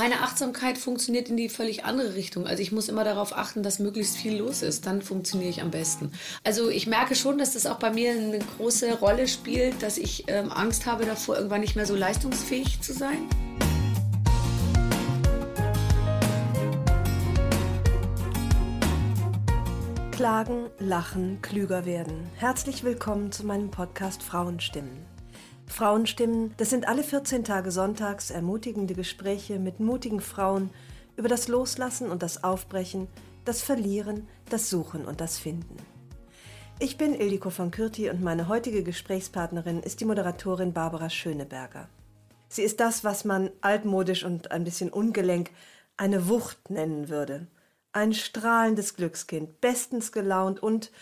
Meine Achtsamkeit funktioniert in die völlig andere Richtung. Also ich muss immer darauf achten, dass möglichst viel los ist. Dann funktioniere ich am besten. Also ich merke schon, dass das auch bei mir eine große Rolle spielt, dass ich ähm, Angst habe davor, irgendwann nicht mehr so leistungsfähig zu sein. Klagen, lachen, klüger werden. Herzlich willkommen zu meinem Podcast Frauenstimmen. Frauenstimmen, das sind alle 14 Tage sonntags ermutigende Gespräche mit mutigen Frauen über das Loslassen und das Aufbrechen, das Verlieren, das Suchen und das Finden. Ich bin Ildiko von Kürti und meine heutige Gesprächspartnerin ist die Moderatorin Barbara Schöneberger. Sie ist das, was man altmodisch und ein bisschen ungelenk eine Wucht nennen würde – ein strahlendes Glückskind, bestens gelaunt und,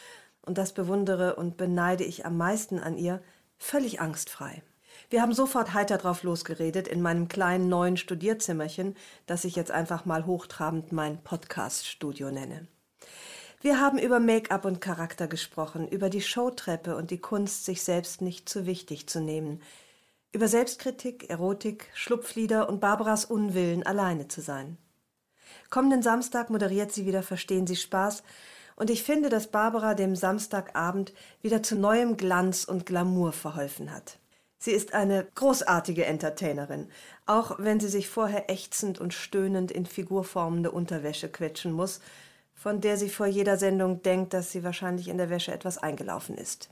und das bewundere und beneide ich am meisten an ihr, völlig angstfrei. Wir haben sofort heiter drauf losgeredet in meinem kleinen neuen Studierzimmerchen, das ich jetzt einfach mal hochtrabend mein Podcast-Studio nenne. Wir haben über Make-up und Charakter gesprochen, über die Showtreppe und die Kunst, sich selbst nicht zu wichtig zu nehmen, über Selbstkritik, Erotik, Schlupflieder und Barbaras Unwillen, alleine zu sein. Kommenden Samstag moderiert sie wieder Verstehen Sie Spaß und ich finde, dass Barbara dem Samstagabend wieder zu neuem Glanz und Glamour verholfen hat. Sie ist eine großartige Entertainerin, auch wenn sie sich vorher ächzend und stöhnend in figurformende Unterwäsche quetschen muss, von der sie vor jeder Sendung denkt, dass sie wahrscheinlich in der Wäsche etwas eingelaufen ist.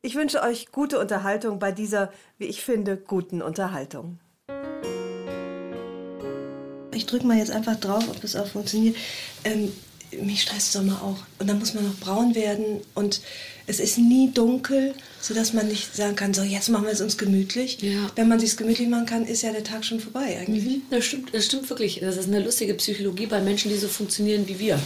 Ich wünsche euch gute Unterhaltung bei dieser, wie ich finde, guten Unterhaltung. Ich drücke mal jetzt einfach drauf, ob das auch funktioniert. Ähm, mich stresst Sommer auch. Und dann muss man noch braun werden. Und es ist nie dunkel, sodass man nicht sagen kann, so jetzt machen wir es uns gemütlich. Ja. Wenn man sich gemütlich machen kann, ist ja der Tag schon vorbei eigentlich. Mhm. Das stimmt, das stimmt wirklich. Das ist eine lustige Psychologie bei Menschen, die so funktionieren wie wir.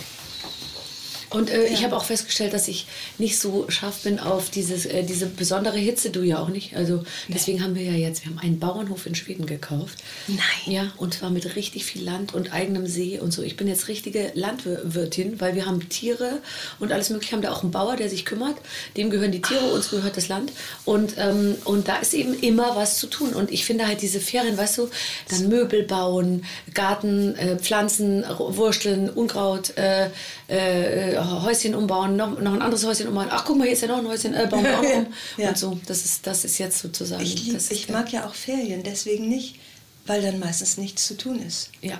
Und äh, ja. ich habe auch festgestellt, dass ich nicht so scharf bin auf dieses, äh, diese besondere Hitze, du ja auch nicht. Also deswegen haben wir ja jetzt, wir haben einen Bauernhof in Schweden gekauft. Nein. Ja, und zwar mit richtig viel Land und eigenem See und so. Ich bin jetzt richtige Landwirtin, weil wir haben Tiere und alles mögliche. Haben da auch einen Bauer, der sich kümmert. Dem gehören die Tiere, uns gehört das Land. Und, ähm, und da ist eben immer was zu tun. Und ich finde halt diese Ferien, weißt du, dann Möbel bauen, Garten, äh, Pflanzen, Wursteln, Unkraut, äh, äh, Häuschen umbauen, noch, noch ein anderes Häuschen umbauen. Ach, guck mal, hier ist ja noch ein Häuschen, äh, bauen wir auch um. ja. Und so, das ist, das ist jetzt sozusagen. Ich, lieb, ich mag ja auch Ferien, deswegen nicht, weil dann meistens nichts zu tun ist. Ja.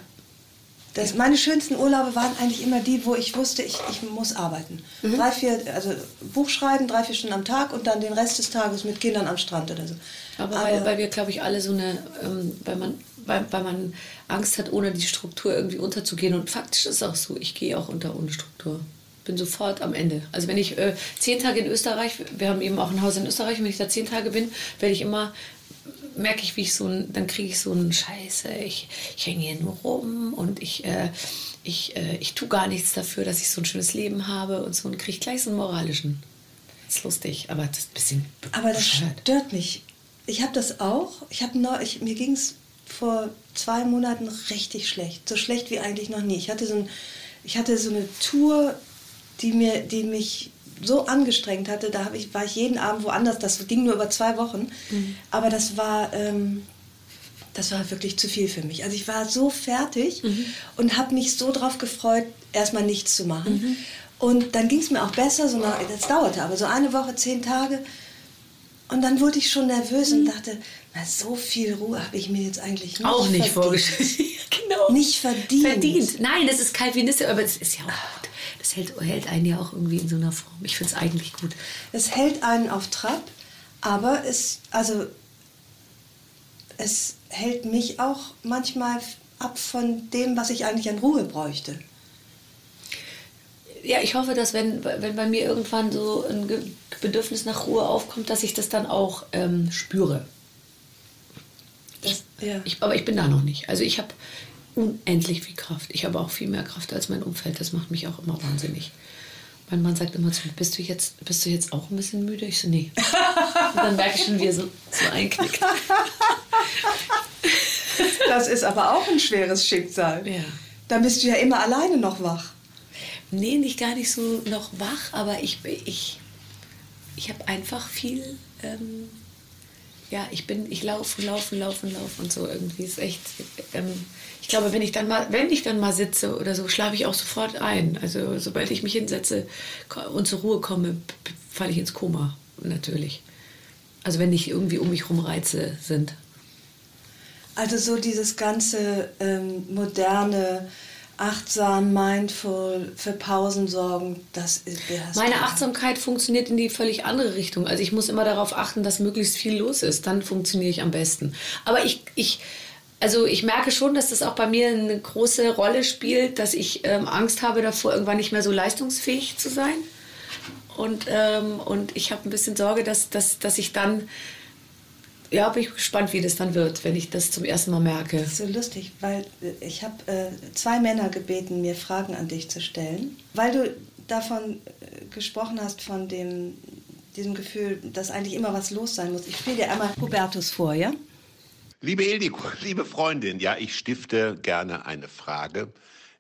Das, meine schönsten Urlaube waren eigentlich immer die, wo ich wusste, ich, ich muss arbeiten. Mhm. Drei, vier, also Buch schreiben, drei, vier Stunden am Tag und dann den Rest des Tages mit Kindern am Strand oder so. Aber, Aber weil, weil wir, glaube ich, alle so eine, ähm, weil man weil, weil man Angst hat, ohne die Struktur irgendwie unterzugehen. Und faktisch ist es auch so, ich gehe auch unter ohne Struktur bin sofort am Ende. Also wenn ich äh, zehn Tage in Österreich, wir haben eben auch ein Haus in Österreich, wenn ich da zehn Tage bin, werde ich immer merke ich, wie ich so ein, dann kriege ich so einen Scheiße, ich, ich hänge hier nur rum und ich, äh, ich, äh, ich tue gar nichts dafür, dass ich so ein schönes Leben habe und so und kriege gleich so einen moralischen. Das ist lustig, aber das ist ein bisschen. Aber das bescheuert. stört mich. Ich habe das auch. Ich habe ich, mir ging es vor zwei Monaten richtig schlecht. So schlecht wie eigentlich noch nie. Ich hatte so, ein, ich hatte so eine Tour die, mir, die mich so angestrengt hatte. Da ich, war ich jeden Abend woanders. Das ging nur über zwei Wochen. Mhm. Aber das war, ähm, das war wirklich zu viel für mich. Also ich war so fertig mhm. und habe mich so drauf gefreut, erstmal nichts zu machen. Mhm. Und dann ging es mir auch besser. So nach, das dauerte aber so eine Woche, zehn Tage. Und dann wurde ich schon nervös und mhm. dachte, na, so viel Ruhe habe ich mir jetzt eigentlich nicht Auch nicht vorgestellt. genau. Nicht verdient. Verdient. Nein, das ist Calvinistik, aber es ist ja auch das hält, hält einen ja auch irgendwie in so einer Form. Ich finde es eigentlich gut. Es hält einen auf Trab, aber es, also, es hält mich auch manchmal ab von dem, was ich eigentlich an Ruhe bräuchte. Ja, ich hoffe, dass wenn, wenn bei mir irgendwann so ein Bedürfnis nach Ruhe aufkommt, dass ich das dann auch ähm, spüre. Das, Ja. Ich, aber ich bin da noch nicht. Also ich habe unendlich viel Kraft. Ich habe auch viel mehr Kraft als mein Umfeld. Das macht mich auch immer wahnsinnig. Mein Mann sagt immer zu mir, bist du jetzt, bist du jetzt auch ein bisschen müde? Ich so, nee. Und dann merke ich schon, wie er so, so einknickt. Das ist aber auch ein schweres Schicksal. Ja. Da bist du ja immer alleine noch wach. Nee, nicht gar nicht so noch wach, aber ich, ich, ich habe einfach viel, ähm, ja, ich bin, ich laufe, laufe, laufe, laufe und so irgendwie ist echt, ähm, ich glaube, wenn ich dann mal, wenn ich dann mal sitze oder so, schlafe ich auch sofort ein. Also sobald ich mich hinsetze und zur Ruhe komme, falle ich ins Koma, natürlich. Also wenn nicht irgendwie um mich herum Reize sind. Also so dieses ganze ähm, moderne, achtsam, mindful, für Pausen sorgen, das ist Meine Achtsamkeit funktioniert in die völlig andere Richtung. Also ich muss immer darauf achten, dass möglichst viel los ist. Dann funktioniere ich am besten. Aber ich, ich, also ich merke schon, dass das auch bei mir eine große Rolle spielt, dass ich ähm, Angst habe davor, irgendwann nicht mehr so leistungsfähig zu sein. Und, ähm, und ich habe ein bisschen Sorge, dass, dass, dass ich dann ja, bin ich gespannt, wie das dann wird, wenn ich das zum ersten Mal merke. Das ist so lustig, weil äh, ich habe äh, zwei Männer gebeten, mir Fragen an dich zu stellen, weil du davon äh, gesprochen hast, von dem, diesem Gefühl, dass eigentlich immer was los sein muss. Ich spiele dir einmal Hubertus vor, ja? Liebe Ildiko, liebe Freundin, ja, ich stifte gerne eine Frage.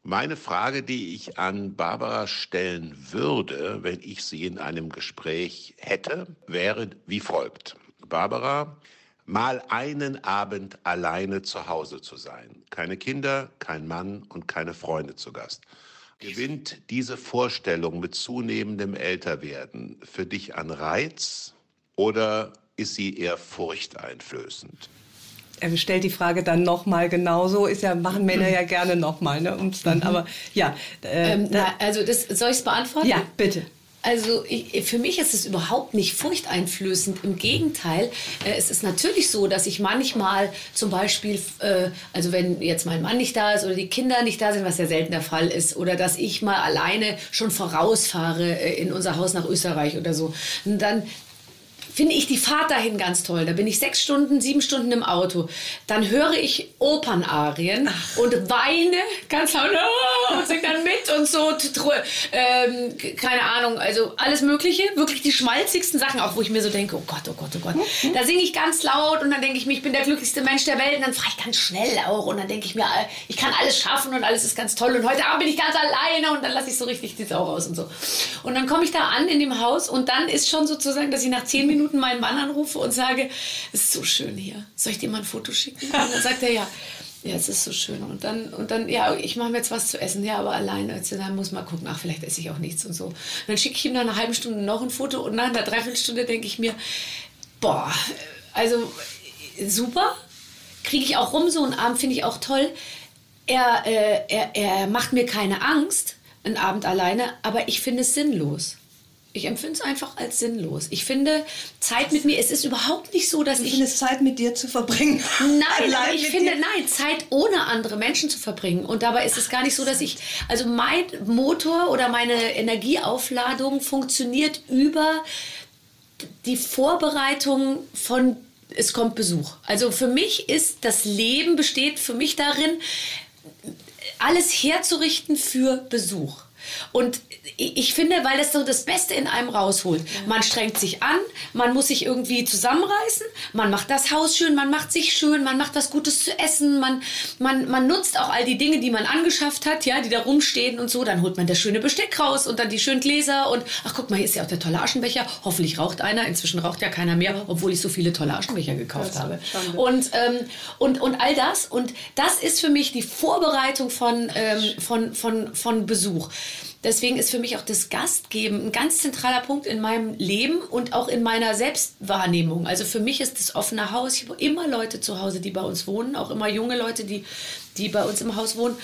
Meine Frage, die ich an Barbara stellen würde, wenn ich sie in einem Gespräch hätte, wäre wie folgt. Barbara, mal einen Abend alleine zu Hause zu sein. Keine Kinder, kein Mann und keine Freunde zu Gast. Gewinnt diese Vorstellung mit zunehmendem Älterwerden für dich an Reiz oder ist sie eher furchteinflößend? Er stellt die Frage dann nochmal genauso, ist ja, machen Männer ja gerne nochmal, ne, um's dann, mhm. aber ja. Äh, ähm, na, also das, soll ich es beantworten? Ja, bitte. Also ich, für mich ist es überhaupt nicht furchteinflößend. Im Gegenteil, äh, es ist natürlich so, dass ich manchmal zum Beispiel, äh, also wenn jetzt mein Mann nicht da ist oder die Kinder nicht da sind, was ja selten der Fall ist, oder dass ich mal alleine schon vorausfahre äh, in unser Haus nach Österreich oder so, dann finde ich die Fahrt dahin ganz toll. Da bin ich sechs Stunden, sieben Stunden im Auto. Dann höre ich Opernarien Ach. und weine ganz laut und singe dann mit und so. Ähm, keine Ahnung, also alles Mögliche. Wirklich die schmalzigsten Sachen, auch wo ich mir so denke, oh Gott, oh Gott, oh Gott. Mhm. Da singe ich ganz laut und dann denke ich mir, ich bin der glücklichste Mensch der Welt. Und dann fahre ich ganz schnell auch und dann denke ich mir, äh, ich kann alles schaffen und alles ist ganz toll. Und heute Abend bin ich ganz alleine und dann lasse ich so richtig die Sau raus und so. Und dann komme ich da an in dem Haus und dann ist schon sozusagen, dass ich nach zehn Minuten Minuten meinen Mann anrufe und sage, es ist so schön hier. Soll ich dir mal ein Foto schicken? Und dann sagt er, ja. Ja, es ist so schön. Und dann, und dann ja, ich mache mir jetzt was zu essen. Ja, aber alleine. Also, dann muss man gucken, ach, vielleicht esse ich auch nichts und so. Und dann schicke ich ihm nach einer halben Stunde noch ein Foto und nach einer Dreiviertelstunde denke ich mir, boah, also super. Kriege ich auch rum, so einen Abend finde ich auch toll. Er, äh, er, er macht mir keine Angst, einen Abend alleine, aber ich finde es sinnlos. Ich empfinde es einfach als sinnlos. Ich finde Zeit mit mir, es ist überhaupt nicht so, dass du ich... findest Zeit mit dir zu verbringen? Nein, aber ich finde, dir? nein, Zeit ohne andere Menschen zu verbringen. Und dabei ist es gar nicht so, dass ich... Also mein Motor oder meine Energieaufladung funktioniert über die Vorbereitung von es kommt Besuch. Also für mich ist das Leben besteht für mich darin, alles herzurichten für Besuch. Und ich finde, weil das so das Beste in einem rausholt. Man strengt sich an, man muss sich irgendwie zusammenreißen, man macht das Haus schön, man macht sich schön, man macht was Gutes zu essen, man, man, man nutzt auch all die Dinge, die man angeschafft hat, ja, die da rumstehen und so. Dann holt man das schöne Besteck raus und dann die schönen Gläser und ach guck mal, hier ist ja auch der tolle Aschenbecher. Hoffentlich raucht einer. Inzwischen raucht ja keiner mehr, obwohl ich so viele tolle Aschenbecher gekauft habe. Und, ähm, und, und all das. Und das ist für mich die Vorbereitung von, ähm, von, von, von Besuch. Deswegen ist für mich auch das Gastgeben ein ganz zentraler Punkt in meinem Leben und auch in meiner Selbstwahrnehmung. Also für mich ist das offene Haus. Ich habe immer Leute zu Hause, die bei uns wohnen, auch immer junge Leute, die, die bei uns im Haus wohnen,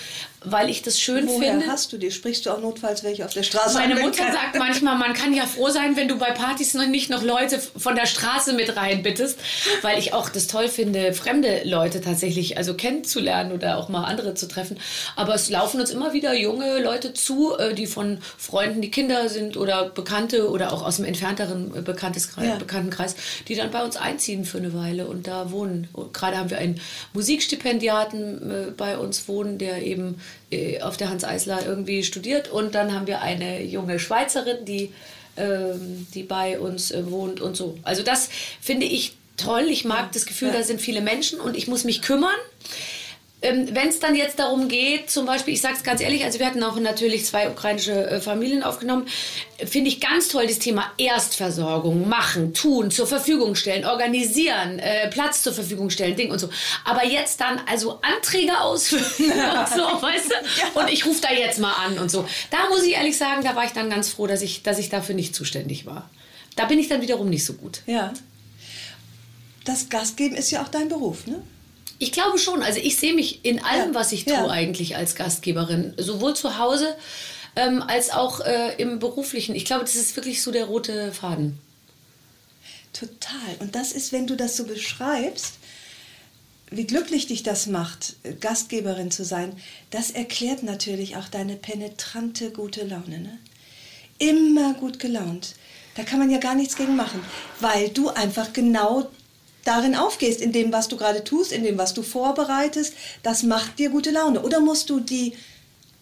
weil ich das schön Woher finde. hast du die? Sprichst du auch notfalls welche auf der Straße? Meine Mutter sagt manchmal, man kann ja froh sein, wenn du bei Partys noch nicht noch Leute von der Straße mit reinbittest, weil ich auch das toll finde, fremde Leute tatsächlich also kennenzulernen oder auch mal andere zu treffen. Aber es laufen uns immer wieder junge Leute zu, äh, die von Freunden, die Kinder sind oder Bekannte oder auch aus dem entfernteren äh, Bekannteskreis, Ja. Bekanntenkreis, die dann bei uns einziehen für eine Weile und da wohnen. Und gerade haben wir einen Musikstipendiaten äh, bei uns wohnen, der eben auf der Hans Eisler irgendwie studiert. Und dann haben wir eine junge Schweizerin, die, ähm, die bei uns äh, wohnt und so. Also das finde ich toll. Ich mag das Gefühl, Ja. da sind viele Menschen und ich muss mich kümmern. Ähm, Wenn es dann jetzt darum geht, zum Beispiel, ich sage es ganz ehrlich, also wir hatten auch natürlich zwei ukrainische äh, Familien aufgenommen, finde ich ganz toll das Thema Erstversorgung, machen, tun, zur Verfügung stellen, organisieren, äh, Platz zur Verfügung stellen, Ding und so. Aber jetzt dann also Anträge ausfüllen und so, weißt du? Und ich rufe da jetzt mal an und so. Da muss ich ehrlich sagen, da war ich dann ganz froh, dass ich, dass ich dafür nicht zuständig war. Da bin ich dann wiederum nicht so gut. Ja. Das Gastgeben ist ja auch dein Beruf, ne? Ich glaube schon. Also ich sehe mich in allem, Ja. was ich tue, Ja. eigentlich als Gastgeberin. Sowohl zu Hause ähm, als auch äh, im beruflichen. Ich glaube, das ist wirklich so der rote Faden. Total. Und das ist, wenn du das so beschreibst, wie glücklich dich das macht, Gastgeberin zu sein, das erklärt natürlich auch deine penetrante gute Laune. Ne? Immer gut gelaunt. Da kann man ja gar nichts gegen machen, weil du einfach genau darin aufgehst, in dem, was du gerade tust, in dem, was du vorbereitest. Das macht dir gute Laune. Oder musst du die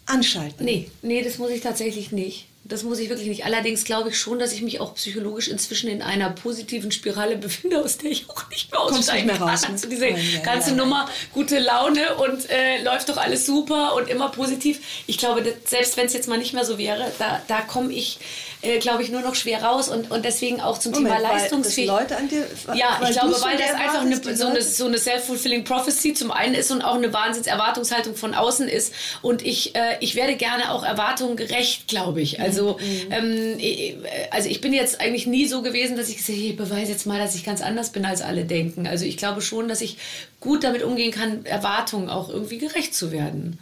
anschalten? Nee, nee, das muss ich tatsächlich nicht. Das muss ich wirklich nicht. Allerdings glaube ich schon, dass ich mich auch psychologisch inzwischen in einer positiven Spirale befinde, aus der ich auch nicht mehr Kommst aussteigen nicht mehr raus, kann. ne? Also diese Ja, ja, ganze ja. Nummer, gute Laune und äh, läuft doch alles super und immer positiv. Ich glaube, das, selbst wenn es jetzt mal nicht mehr so wäre, da, da komme ich, äh, glaube ich, nur noch schwer raus. Und, und deswegen auch zum Moment, Thema Leistungsfähigkeit. Leute an dir- ja, ich glaube, weil das einfach eine, so eine, so eine self-fulfilling prophecy zum einen ist und auch eine Wahnsinnserwartungshaltung von außen ist. Und ich, äh, ich werde gerne auch Erwartungen gerecht, glaube ich. Also, ähm, äh, also ich bin jetzt eigentlich nie so gewesen, dass ich gesagt habe, ich beweise jetzt mal, dass ich ganz anders bin, als alle denken. Also ich glaube schon, dass ich gut damit umgehen kann, Erwartungen auch irgendwie gerecht zu werden.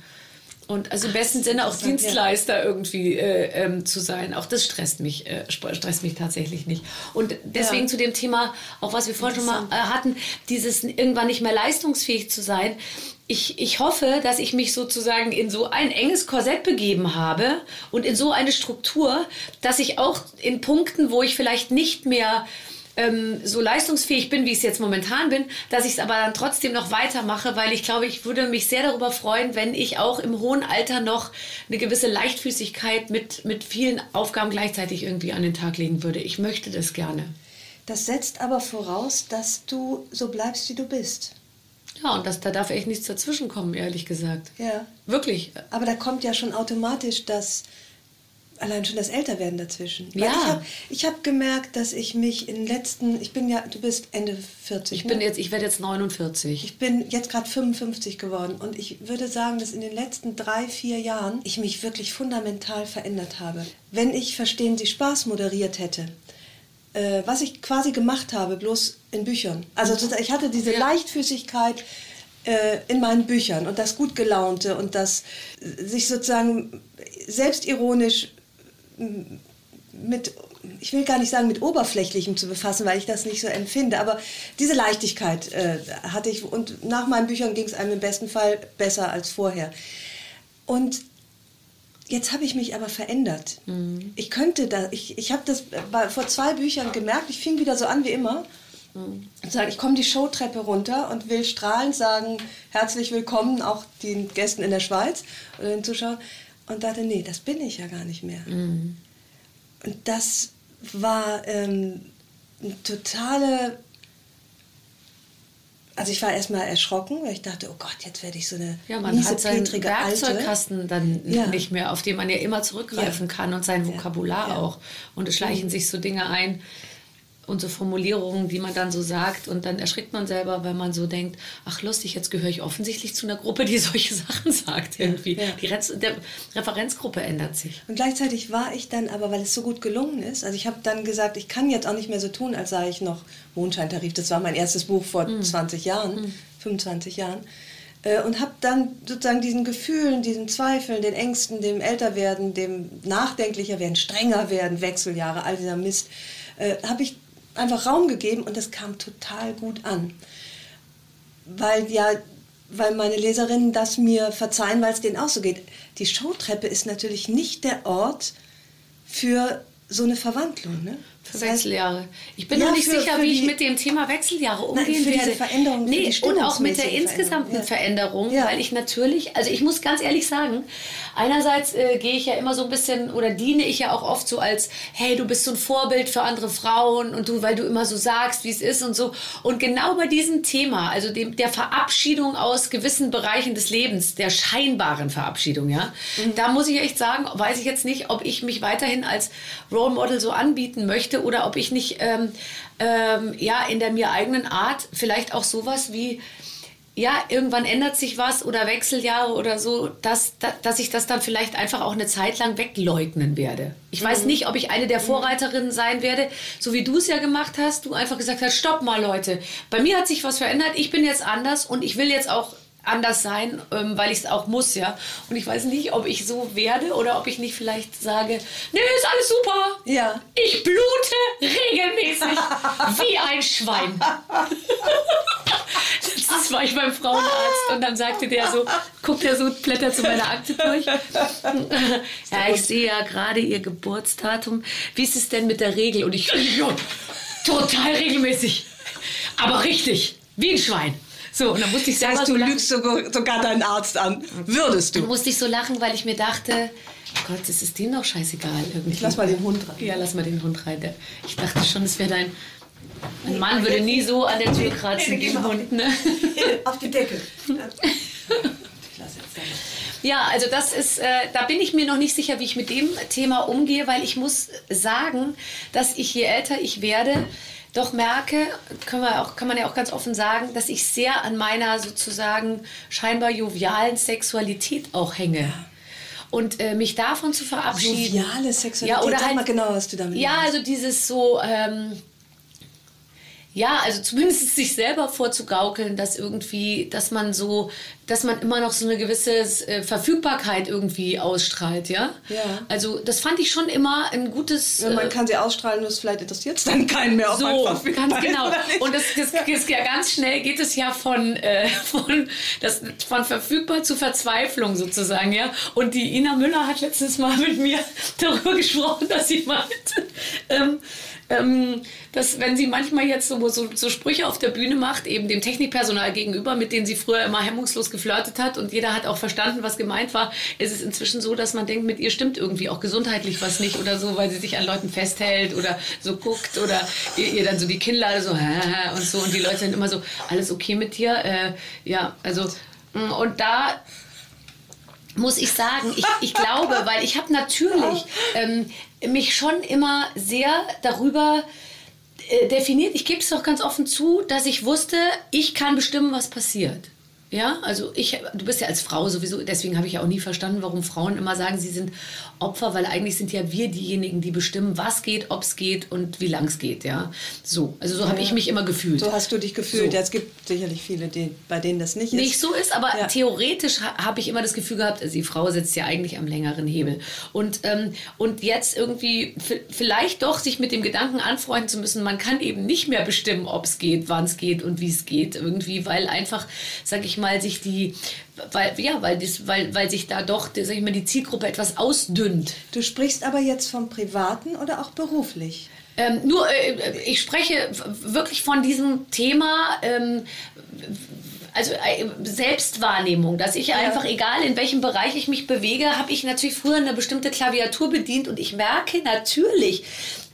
Und also im besten Sinne auch. Dienstleister irgendwie äh, ähm, zu sein. Auch das stresst mich, äh, stresst mich tatsächlich nicht. Und deswegen Ja. zu dem Thema, auch was wir vorhin schon mal äh, hatten, dieses irgendwann nicht mehr leistungsfähig zu sein. Ich, ich hoffe, dass ich mich sozusagen in so ein enges Korsett begeben habe und in so eine Struktur, dass ich auch in Punkten, wo ich vielleicht nicht mehr ähm, so leistungsfähig bin, wie ich es jetzt momentan bin, dass ich es aber dann trotzdem noch weitermache, weil ich glaube, ich würde mich sehr darüber freuen, wenn ich auch im hohen Alter noch eine gewisse Leichtfüßigkeit mit, mit vielen Aufgaben gleichzeitig irgendwie an den Tag legen würde. Ich möchte das gerne. Das setzt aber voraus, dass du so bleibst, wie du bist. Ja, und das, da darf echt nichts dazwischenkommen, ehrlich gesagt. Ja. Wirklich. Aber da kommt ja schon automatisch das, allein schon das Älterwerden dazwischen. Weil Ja. Ich habe ich hab gemerkt, dass ich mich in den letzten, ich bin ja, du bist Ende 40. Ich ne? bin jetzt, ich werde jetzt 49. Ich bin jetzt gerade 55 geworden und ich würde sagen, dass in den letzten drei, vier Jahren ich mich wirklich fundamental verändert habe. Wenn ich Verstehen Sie Spaß moderiert hätte, äh, was ich quasi gemacht habe, bloß in Büchern. Also sozusagen, ich hatte diese Leichtfüßigkeit äh, in meinen Büchern und das gut gelaunte und das sich sozusagen selbstironisch mit, ich will gar nicht sagen mit Oberflächlichem zu befassen, weil ich das nicht so empfinde, aber diese Leichtigkeit äh, hatte ich und nach meinen Büchern ging es einem im besten Fall besser als vorher. Und jetzt habe ich mich aber verändert. Ich könnte da, ich, ich habe das bei, vor zwei Büchern gemerkt, ich fing wieder so an wie immer. Sage, ich komme die Showtreppe runter und will strahlend sagen, herzlich willkommen auch den Gästen in der Schweiz oder den Zuschauern. Und dachte, nee, das bin ich ja gar nicht mehr. Und das war ähm, eine totale. Also ich war erstmal erschrocken, weil ich dachte, oh Gott, jetzt werde ich so eine Ja, man hat seinen miesepetrige Alte. Werkzeugkasten dann Ja. nicht mehr, auf den man ja immer zurückgreifen Ja. kann und sein. Vokabular Ja. Mhm. auch. Und es schleichen sich so Dinge ein und so Formulierungen, die man dann so sagt und dann erschrickt man selber, weil man so denkt, ach lustig, jetzt gehöre ich offensichtlich zu einer Gruppe, die solche Sachen sagt irgendwie. Ja. Die Rez Referenzgruppe ändert sich. Und gleichzeitig war ich dann aber, weil es so gut gelungen ist, also ich habe dann gesagt, ich kann jetzt auch nicht mehr so tun, als sei ich noch Mondscheintarif. Das war mein erstes Buch vor 20 Jahren, 25 Jahren. Äh, Und habe dann sozusagen diesen Gefühlen, diesen Zweifeln, den Ängsten, dem Älterwerden, dem nachdenklicher werden, strenger werden, Wechseljahre, all dieser Mist, äh, habe ich einfach Raum gegeben und das kam total gut an. Weil ja weil meine Leserinnen das mir verzeihen, weil es denen auch so geht. Die Showtreppe ist natürlich nicht der Ort für so eine Verwandlung, ne? Für Wechseljahre. Ich bin ja, noch nicht für, sicher, für wie ich mit dem Thema Wechseljahre umgehen Nein, werde. Veränderung, nee, und auch mit der insgesamten ja. Veränderung, ja. weil ich natürlich, also ich muss ganz ehrlich sagen, einerseits äh, gehe ich ja immer so ein bisschen oder diene ich ja auch oft so als, hey, du bist so ein Vorbild für andere Frauen und du, weil du immer so sagst, wie es ist und so. Und genau bei diesem Thema, also dem, der Verabschiedung aus gewissen Bereichen des Lebens, der scheinbaren Verabschiedung, ja, mhm. da muss ich echt sagen, weiß ich jetzt nicht, ob ich mich weiterhin als Role Model so anbieten möchte oder ob ich nicht ähm, ähm, ja in der mir eigenen Art vielleicht auch sowas wie ja, irgendwann ändert sich was oder Wechseljahre oder so, dass, dass ich das dann vielleicht einfach auch eine Zeit lang wegleugnen werde. Ich weiß mhm. nicht, ob ich eine der Vorreiterinnen sein werde, so wie du es ja gemacht hast. Du einfach gesagt hast, stopp mal Leute, bei mir hat sich was verändert, ich bin jetzt anders und ich will jetzt auch anders sein, ähm, weil ich es auch muss, ja. Und ich weiß nicht, ob ich so werde oder ob ich nicht vielleicht sage, nee, ist alles super. Ja. Ich blute regelmäßig wie ein Schwein. das war ich beim Frauenarzt und dann sagte der so, guckt er so, blättert zu meiner Akte durch. ja, ich sehe ja gerade ihr Geburtsdatum. Wie ist es denn mit der Regel? Und ich, ja, total regelmäßig. Aber richtig, wie ein Schwein. So, und dann musste ich sagen, du so lügst sogar deinen Arzt an. Würdest du? Dann musste ich so lachen, weil ich mir dachte, oh Gott, das ist dem doch scheißegal. Irgendwie. Ich lass mal den Hund rein. Ja, lass mal den Hund rein. Ich dachte schon, es wäre dein... Ein Mann würde nie so an der Tür kratzen wie ein Hund, ne? Auf die Decke. Ja, also das ist, äh, da bin ich mir noch nicht sicher, wie ich mit dem Thema umgehe, weil ich muss sagen, dass ich je älter ich werde, doch merke, können wir auch, kann man ja auch ganz offen sagen, dass ich sehr an meiner sozusagen scheinbar jovialen Sexualität auch hänge. Und äh, mich davon zu verabschieden. Joviale Sexualität, ja, oder Sag halt, mal genau, was du damit Ja, meinst. also dieses so, ähm, ja, also zumindest sich selber vorzugaukeln, dass irgendwie, dass man so, dass man immer noch so eine gewisse äh, Verfügbarkeit irgendwie ausstrahlt, ja? Ja. Also das fand ich schon immer ein gutes. Ja, man äh, kann sie ausstrahlen, nur vielleicht interessiert es dann keinen mehr. So, ganz genau. Und das, das, das, ja ganz schnell geht es ja von, äh, von, das, von verfügbar zu Verzweiflung sozusagen, ja? Und die Ina Müller hat letztens mal mit mir darüber gesprochen, dass sie meint, ähm, ähm, dass wenn sie manchmal jetzt so, so, so, Sprüche auf der Bühne macht, eben dem Technikpersonal gegenüber, mit denen sie früher immer hemmungslos geflirtet hat und jeder hat auch verstanden, was gemeint war, ist es inzwischen so, dass man denkt, mit ihr stimmt irgendwie auch gesundheitlich was nicht oder so, weil sie sich an Leuten festhält oder so guckt oder ihr, ihr dann so die Kinnlade so und so und die Leute sind immer so, alles okay mit dir? Äh, ja, also mm, und da muss ich sagen, ich, ich glaube, weil ich habe natürlich ähm, mich schon immer sehr darüber äh, definiert, ich gebe es doch ganz offen zu, dass ich wusste, ich kann bestimmen, was passiert. Ja, also ich, du bist ja als Frau sowieso, deswegen habe ich ja auch nie verstanden, warum Frauen immer sagen, sie sind Opfer, weil eigentlich sind ja wir diejenigen, die bestimmen, was geht, ob es geht und wie lang es geht, ja. So, also so ja, habe ich mich immer gefühlt. So hast du dich gefühlt. So. Ja, es gibt sicherlich viele, die, bei denen das nicht ist. Nicht so ist, aber ja. theoretisch habe ich immer das Gefühl gehabt, also die Frau sitzt ja eigentlich am längeren Hebel. Und, ähm, und jetzt irgendwie vielleicht doch sich mit dem Gedanken anfreunden zu müssen, man kann eben nicht mehr bestimmen, ob es geht, wann es geht und wie es geht, irgendwie, weil einfach, sage ich mal, sich die, weil, ja, weil, das, weil, weil sich da doch sag ich mal, die Zielgruppe etwas ausdünnt. Du sprichst aber jetzt vom Privaten oder auch beruflich? Ähm, nur, äh, ich spreche wirklich von diesem Thema. Ähm, also äh, Selbstwahrnehmung, dass ich ja. einfach, egal in welchem Bereich ich mich bewege, habe ich natürlich früher eine bestimmte Klaviatur bedient und ich merke natürlich,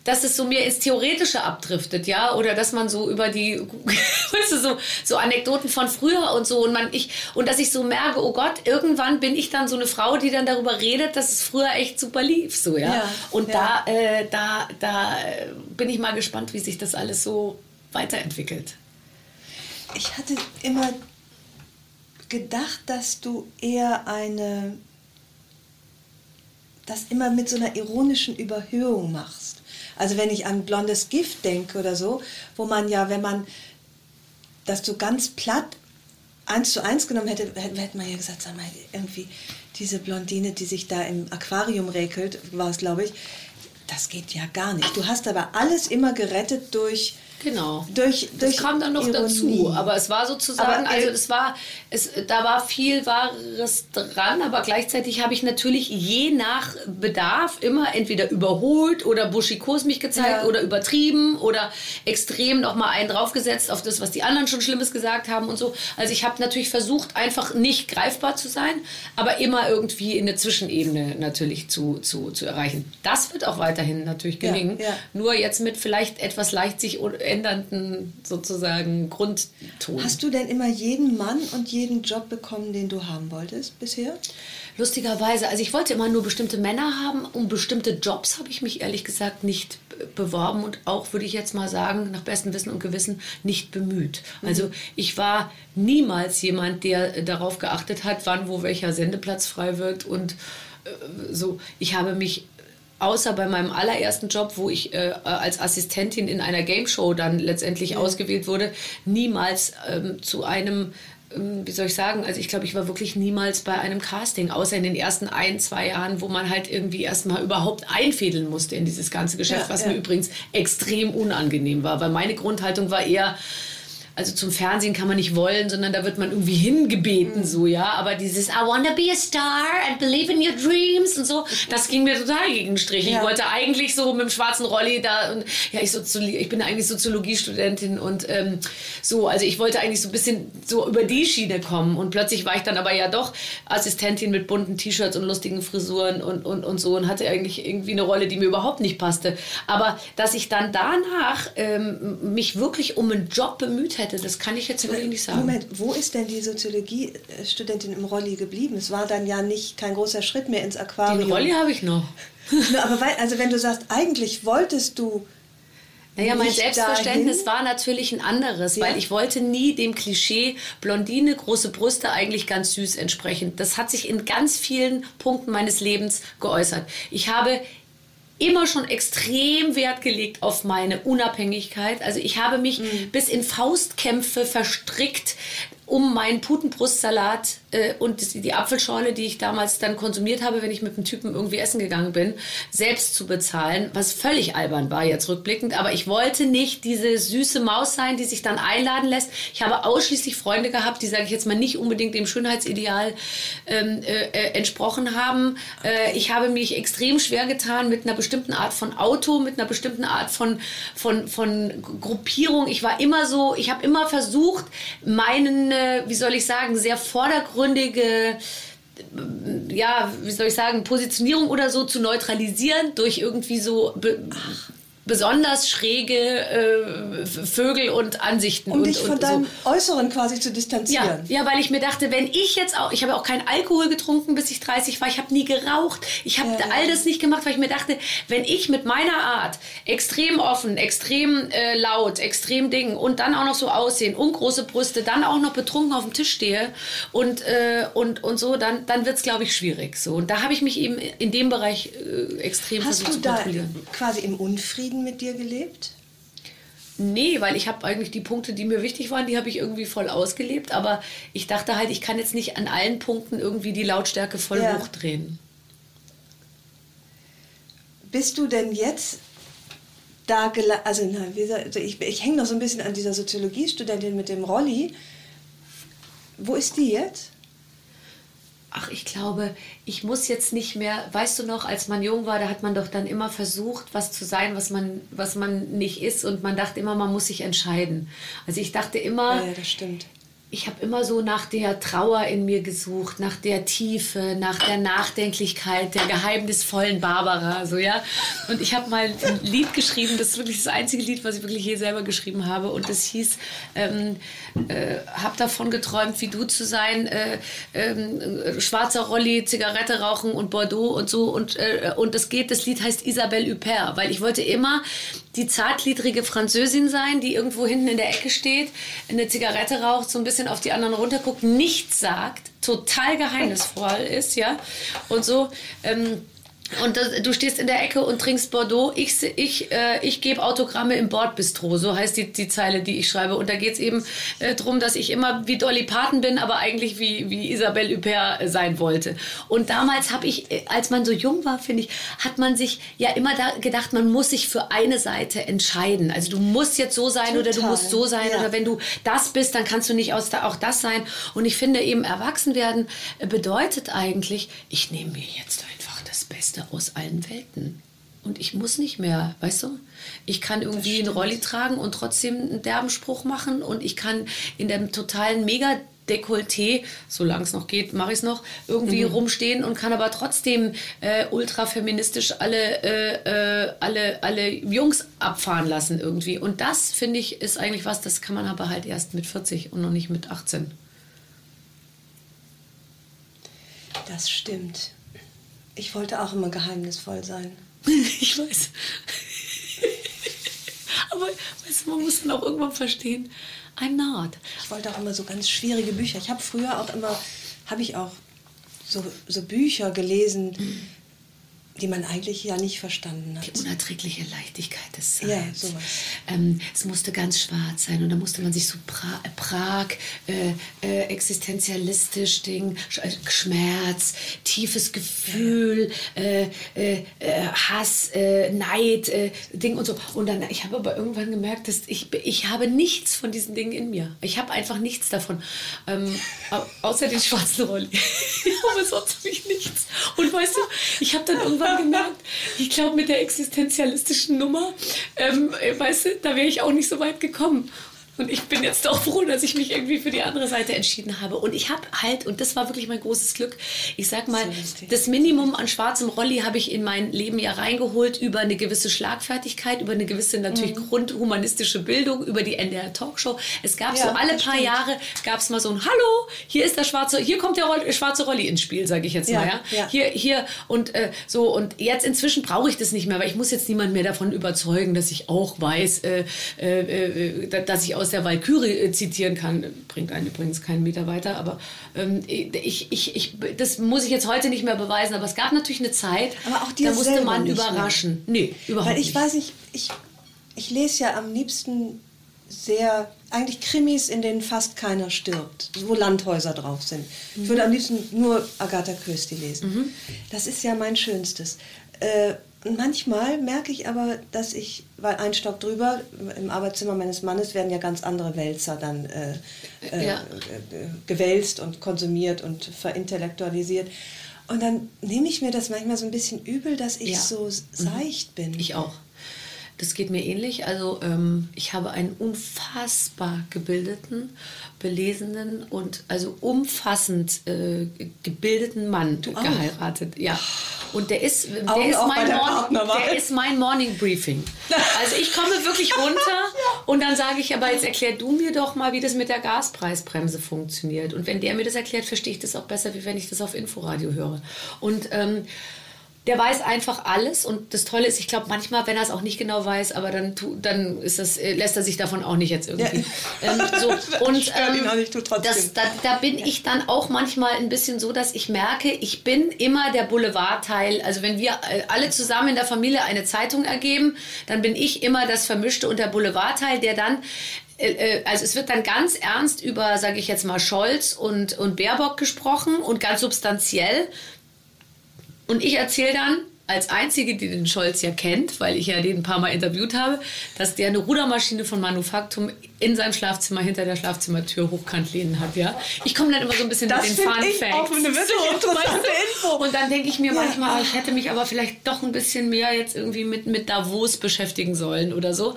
dass es so mir ins Theoretische abdriftet, ja, oder dass man so über die, weißt du, so, so Anekdoten von früher und so und man, ich, und dass ich so merke, oh Gott, irgendwann bin ich dann so eine Frau, die dann darüber redet, dass es früher echt super lief, so, ja. ja und ja. da, äh, da, da bin ich mal gespannt, wie sich das alles so weiterentwickelt. Ich hatte immer gedacht, dass du eher eine das immer mit so einer ironischen Überhöhung machst. Also wenn ich an blondes Gift denke oder so, wo man ja, wenn man das so ganz platt eins zu eins genommen hätte, hätte man ja gesagt, sag mal, irgendwie diese Blondine, die sich da im Aquarium räkelt, war es, glaube ich, das geht ja gar nicht. Du hast aber alles immer gerettet durch Genau. Durch, durch das kam dann noch Ironie. dazu. Aber es war sozusagen, Aber, äh, also es war, es, da war viel Wahres dran, aber gleichzeitig habe ich natürlich je nach Bedarf immer entweder überholt oder Buschikos mich gezeigt Ja. oder übertrieben oder extrem noch mal einen draufgesetzt auf das, was die anderen schon Schlimmes gesagt haben und so. Also ich habe natürlich versucht, einfach nicht greifbar zu sein, aber immer irgendwie in der Zwischenebene natürlich zu, zu, zu erreichen. Das wird auch weiterhin natürlich Ja, gelingen. ja. Nur jetzt mit vielleicht etwas leicht sich ändernden sozusagen Grundton. Hast du denn immer jeden Mann und jeden Job bekommen, den du haben wolltest bisher? Lustigerweise, also ich wollte immer nur bestimmte Männer haben. Um bestimmte Jobs habe ich mich ehrlich gesagt nicht beworben und auch, würde ich jetzt mal sagen, nach bestem Wissen und Gewissen nicht bemüht. Also ich war niemals jemand, der darauf geachtet hat, wann wo welcher Sendeplatz frei wird und äh, so. Ich habe mich außer bei meinem allerersten Job, wo ich äh, als Assistentin in einer Game Show dann letztendlich ausgewählt wurde, niemals ähm, zu einem ähm, wie soll ich sagen, also ich glaube, ich war wirklich niemals bei einem Casting, außer in den ersten ein, zwei Jahren, wo man halt irgendwie erstmal überhaupt einfädeln musste in dieses ganze Geschäft, Ja, was ja. mir übrigens extrem unangenehm war, weil meine Grundhaltung war eher, also zum Fernsehen kann man nicht wollen, sondern da wird man irgendwie hingebeten, so, ja. Aber dieses I wanna be a star and believe in your dreams und so, das ging mir total gegen den Strich. Ja. Ich wollte eigentlich so mit dem schwarzen Rolli da und ja, ich, Soziologie, ich bin eigentlich Soziologiestudentin und ähm, so, also ich wollte eigentlich so ein bisschen so über die Schiene kommen und plötzlich war ich dann aber ja doch Assistentin mit bunten T-Shirts und lustigen Frisuren und, und, und so und hatte eigentlich irgendwie eine Rolle, die mir überhaupt nicht passte. Aber dass ich dann danach ähm, mich wirklich um einen Job bemüht hätte, das kann ich jetzt wirklich nicht sagen. Moment, wo ist denn die Soziologie-Studentin im Rolli geblieben? Es war dann ja nicht kein großer Schritt mehr ins Aquarium. Den Rolli habe ich noch. Na, aber weil, also wenn du sagst, eigentlich wolltest du Naja, mein Selbstverständnis dahin. war natürlich ein anderes, Ja. weil ich wollte nie dem Klischee Blondine, große Brüste eigentlich ganz süß entsprechen. Das hat sich in ganz vielen Punkten meines Lebens geäußert. Ich habe immer schon extrem Wert gelegt auf meine Unabhängigkeit. Also ich habe mich Mhm. bis in Faustkämpfe verstrickt, um meinen Putenbrustsalat und die Apfelschorle, die ich damals dann konsumiert habe, wenn ich mit einem Typen irgendwie essen gegangen bin, selbst zu bezahlen, was völlig albern war jetzt rückblickend. Aber ich wollte nicht diese süße Maus sein, die sich dann einladen lässt. Ich habe ausschließlich Freunde gehabt, die, sage ich jetzt mal, nicht unbedingt dem Schönheitsideal ähm, äh, äh, entsprochen haben. Äh, ich habe mich extrem schwer getan mit einer bestimmten Art von Auto, mit einer bestimmten Art von, von, von Gruppierung. Ich war immer so, ich habe immer versucht, meinen, äh, wie soll ich sagen, sehr vordergründige ja, wie soll ich sagen, Positionierung oder so zu neutralisieren durch irgendwie so be besonders schräge äh, Vögel und Ansichten. um und, dich von und deinem so. Äußeren quasi zu distanzieren. Ja, ja, weil ich mir dachte, wenn ich jetzt auch, ich habe auch keinen Alkohol getrunken, bis ich 30 war, ich habe nie geraucht, ich habe Ja, all das nicht gemacht, weil ich mir dachte, wenn ich mit meiner Art extrem offen, extrem äh, laut, extrem Ding und dann auch noch so aussehen und große Brüste, dann auch noch betrunken auf dem Tisch stehe und, äh, und, und so, dann, dann wird es, glaube ich, schwierig. So. Und da habe ich mich eben in dem Bereich äh, extrem Hast versucht du zu da kontrollieren. quasi im Unfrieden mit dir gelebt? Nee, weil ich habe eigentlich die Punkte, die mir wichtig waren, die habe ich irgendwie voll ausgelebt. Aber ich dachte halt, ich kann jetzt nicht an allen Punkten irgendwie die Lautstärke voll Ja. hochdrehen. Bist du denn jetzt da also, soll, also ich, ich hänge noch so ein bisschen an dieser Soziologiestudentin mit dem Rolli. Wo ist die jetzt? Ach, ich glaube, ich muss jetzt nicht mehr, weißt du noch, als man jung war, da hat man doch dann immer versucht, was zu sein, was man, was man nicht ist. Und man dachte immer, man muss sich entscheiden. Also ich dachte immer, Ja, ja. Ich habe immer so nach der Trauer in mir gesucht, nach der Tiefe, nach der Nachdenklichkeit, der geheimnisvollen Barbara, so ja. Und ich habe mal ein Lied geschrieben, das ist wirklich das einzige Lied, was ich wirklich je selber geschrieben habe. Und das hieß, ähm, äh, hab davon geträumt, wie du zu sein, äh, äh, schwarzer Rolli, Zigarette rauchen und Bordeaux und so. Und, äh, und das geht, das Lied heißt Isabelle Huppert, weil ich wollte immer die zartgliedrige Französin sein, die irgendwo hinten in der Ecke steht, eine Zigarette raucht, so ein bisschen auf die anderen runterguckt, nichts sagt, total geheimnisvoll ist, ja. Und so. Ähm, Und das, du stehst in der Ecke und trinkst Bordeaux. Ich, ich, äh, ich gebe Autogramme im Bordbistro, so heißt die, die Zeile, die ich schreibe. Und da geht es eben äh, darum, dass ich immer wie Dolly Parton bin, aber eigentlich wie, wie Isabelle Huppert äh, sein wollte. Und damals habe ich, äh, als man so jung war, finde ich, hat man sich ja immer da gedacht, man muss sich für eine Seite entscheiden. Also du musst jetzt so sein Total. oder du musst so sein. Ja. Oder wenn du das bist, dann kannst du nicht aus da, auch das sein. Und ich finde eben, erwachsen werden äh, bedeutet eigentlich, ich nehme mir jetzt einfach das Beste aus allen Welten. Und ich muss nicht mehr, weißt du? Ich kann irgendwie einen Rolli tragen und trotzdem einen derben Spruch machen und ich kann in dem totalen Mega Dekolleté, solange es noch geht, mache ich es noch, irgendwie mhm. rumstehen und kann aber trotzdem äh, ultrafeministisch alle, äh, äh, alle, alle Jungs abfahren lassen irgendwie. Und das, finde ich, ist eigentlich was, das kann man aber halt erst mit 40 und noch nicht mit 18. Das stimmt. Ich wollte auch immer geheimnisvoll sein. ich weiß. Aber weißt du, man muss dann auch irgendwann verstehen, I'm not. Ich wollte auch immer so ganz schwierige Bücher. Ich habe früher auch immer, habe ich auch so, so Bücher gelesen, mhm die man eigentlich ja nicht verstanden hat. Die unerträgliche Leichtigkeit des Seins. Ja, sowas. Ähm, es musste ganz schwarz sein und da musste man sich so pra Prag, äh, äh, existenzialistisch Ding, äh, Schmerz, tiefes Gefühl, äh, äh, äh, Hass, Neid, Ding und so. Und dann, ich habe aber irgendwann gemerkt, dass ich, ich habe nichts von diesen Dingen in mir. Ich habe einfach nichts davon. Ähm, außer den schwarzen Rolli. sonst habe ich nichts. Und weißt du, ich habe dann irgendwann irgendwann gemerkt, ich glaube, mit der existenzialistischen Nummer, ähm, weißt du, da wäre ich auch nicht so weit gekommen. Und ich bin jetzt auch froh, dass ich mich irgendwie für die andere Seite entschieden habe. Und ich habe halt, und das war wirklich mein großes Glück, ich sag mal, so das Minimum an schwarzem Rolli habe ich in mein Leben ja reingeholt über eine gewisse Schlagfertigkeit, über eine gewisse natürlich mhm. grundhumanistische Bildung, über die NDR Talkshow. Es gab ja, so alle paar stimmt. Jahre gab es mal so ein Hallo, hier ist der schwarze, hier kommt der Roll, schwarze Rolli ins Spiel, sage ich jetzt ja, mal. Ja? ja? Hier, hier und äh, so. Und jetzt inzwischen brauche ich das nicht mehr, weil ich muss jetzt niemand mehr davon überzeugen, dass ich auch weiß, äh, äh, äh dass ich aus aus der Walküre äh, zitieren kann. Bringt einen übrigens keinen Meter weiter, aber ähm, ich, ich, ich, das muss ich jetzt heute nicht mehr beweisen. Aber es gab natürlich eine Zeit, da musste man überraschen. Mehr. Nee, überhaupt Weil ich nicht. weiß nicht, ich, ich lese ja am liebsten sehr, eigentlich Krimis, in denen fast keiner stirbt, wo Landhäuser drauf sind. Mhm. Ich würde am liebsten nur Agatha Christie lesen. Mhm. Das ist ja mein Schönstes. Äh, manchmal merke ich aber, dass ich, weil ein Stock drüber, im Arbeitszimmer meines Mannes werden ja ganz andere Wälzer dann äh, äh, ja. äh, gewälzt und konsumiert und verintellektualisiert. Und dann nehme ich mir das manchmal so ein bisschen übel, dass ich ja. so mhm. seicht bin. Ich auch. Das geht mir ähnlich. Also ähm, ich habe einen unfassbar gebildeten, belesenen und also umfassend äh, gebildeten Mann du geheiratet. Auch. Ja. Und der ist, der ist, mein Morning, der ist mein Morning Briefing. Also ich komme wirklich runter und dann sage ich, aber jetzt erklär du mir doch mal, wie das mit der Gaspreisbremse funktioniert. Und wenn der mir das erklärt, verstehe ich das auch besser, wie wenn ich das auf Inforadio höre. Und ähm, der weiß einfach alles und das Tolle ist, ich glaube manchmal, wenn er es auch nicht genau weiß, aber dann, dann ist das, äh, lässt er sich davon auch nicht jetzt irgendwie. Ja. Ähm, so. Und ähm, nicht, das, da, da, bin ja. ich dann auch manchmal ein bisschen so, dass ich merke, ich bin immer der Boulevardteil. Also wenn wir äh, alle zusammen in der Familie eine Zeitung ergeben, dann bin ich immer das Vermischte und der Boulevardteil, der dann äh, also es wird dann ganz ernst über, sage ich jetzt mal, Scholz und, und Baerbock gesprochen und ganz substanziell. Und ich erzähle dann als Einzige, die den Scholz ja kennt, weil ich ja den ein paar Mal interviewt habe, dass der eine Rudermaschine von Manufaktum in seinem Schlafzimmer hinter der Schlafzimmertür hochkant lehnen hat. Ja? Ich komme dann immer so ein bisschen das mit den Fun Facts. Auch eine so, Info. Und dann denke ich mir manchmal, ich hätte mich aber vielleicht doch ein bisschen mehr jetzt irgendwie mit, mit Davos beschäftigen sollen oder so.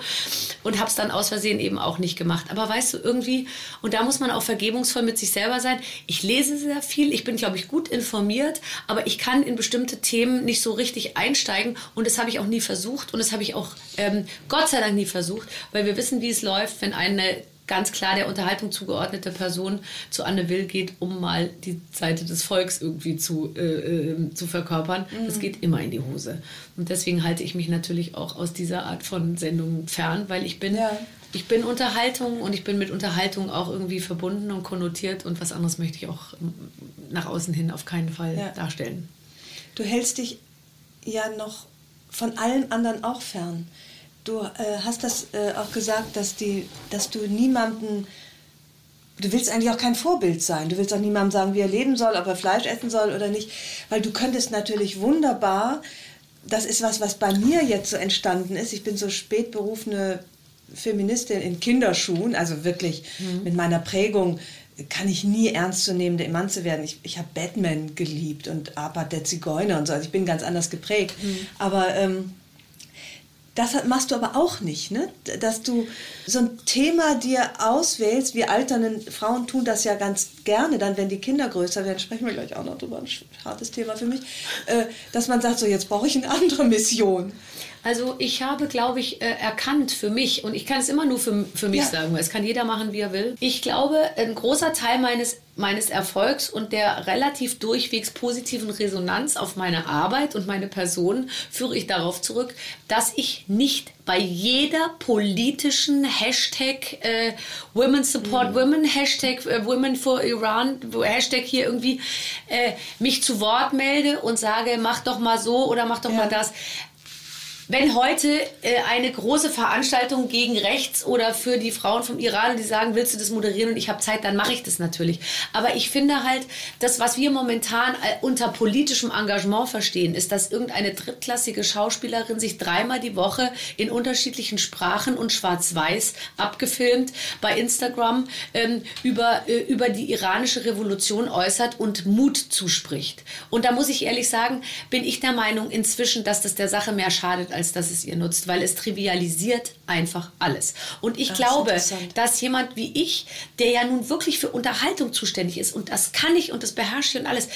Und habe es dann aus Versehen eben auch nicht gemacht. Aber weißt du, irgendwie, und da muss man auch vergebungsvoll mit sich selber sein. Ich lese sehr viel, ich bin, glaube ich, gut informiert, aber ich kann in bestimmte Themen nicht so richtig richtig einsteigen. Und das habe ich auch nie versucht. Und das habe ich auch ähm, Gott sei Dank nie versucht, weil wir wissen, wie es läuft, wenn eine ganz klar der Unterhaltung zugeordnete Person zu Anne Will geht, um mal die Seite des Volks irgendwie zu, äh, äh, zu verkörpern. Mhm. Das geht immer in die Hose. Und deswegen halte ich mich natürlich auch aus dieser Art von Sendungen fern, weil ich bin, ja. ich bin Unterhaltung und ich bin mit Unterhaltung auch irgendwie verbunden und konnotiert und was anderes möchte ich auch nach außen hin auf keinen Fall ja. darstellen. Du hältst dich ja noch von allem anderen auch fern. Du äh, hast das äh, auch gesagt, dass, die, dass du niemanden, du willst eigentlich auch kein Vorbild sein. Du willst auch niemandem sagen, wie er leben soll, ob er Fleisch essen soll oder nicht, weil du könntest natürlich wunderbar, das ist was, was bei mir jetzt so entstanden ist. Ich bin so spät berufene Feministin in Kinderschuhen, also wirklich mhm. mit meiner Prägung kann ich nie ernstzunehmende Emanze werden. Ich, ich habe Batman geliebt und Apat der Zigeuner und so. Also ich bin ganz anders geprägt. Mhm. Aber ähm, das machst du aber auch nicht, ne? dass du so ein Thema dir auswählst. Wir alternden Frauen tun das ja ganz gerne, dann wenn die Kinder größer werden, sprechen wir gleich auch noch drüber, ein hartes Thema für mich, äh, dass man sagt, so jetzt brauche ich eine andere Mission. Also ich habe, glaube ich, äh, erkannt für mich, und ich kann es immer nur für, für mich ja. sagen, weil es kann jeder machen, wie er will. Ich glaube, ein großer Teil meines, meines Erfolgs und der relativ durchwegs positiven Resonanz auf meine Arbeit und meine Person führe ich darauf zurück, dass ich nicht bei jeder politischen Hashtag äh, Women Support mhm. Women, Hashtag äh, Women for Iran, Hashtag hier irgendwie äh, mich zu Wort melde und sage, mach doch mal so oder mach doch ja. mal das. Wenn heute äh, eine große Veranstaltung gegen rechts oder für die Frauen vom Iran, die sagen, willst du das moderieren und ich habe Zeit, dann mache ich das natürlich. Aber ich finde halt, das, was wir momentan äh, unter politischem Engagement verstehen, ist, dass irgendeine drittklassige Schauspielerin sich dreimal die Woche in unterschiedlichen Sprachen und schwarz-weiß abgefilmt bei Instagram ähm, über, äh, über die iranische Revolution äußert und Mut zuspricht. Und da muss ich ehrlich sagen, bin ich der Meinung inzwischen, dass das der Sache mehr schadet als dass es ihr nutzt, weil es trivialisiert einfach alles. Und ich Ach, glaube, dass jemand wie ich, der ja nun wirklich für Unterhaltung zuständig ist und das kann ich und das beherrsche ich und alles,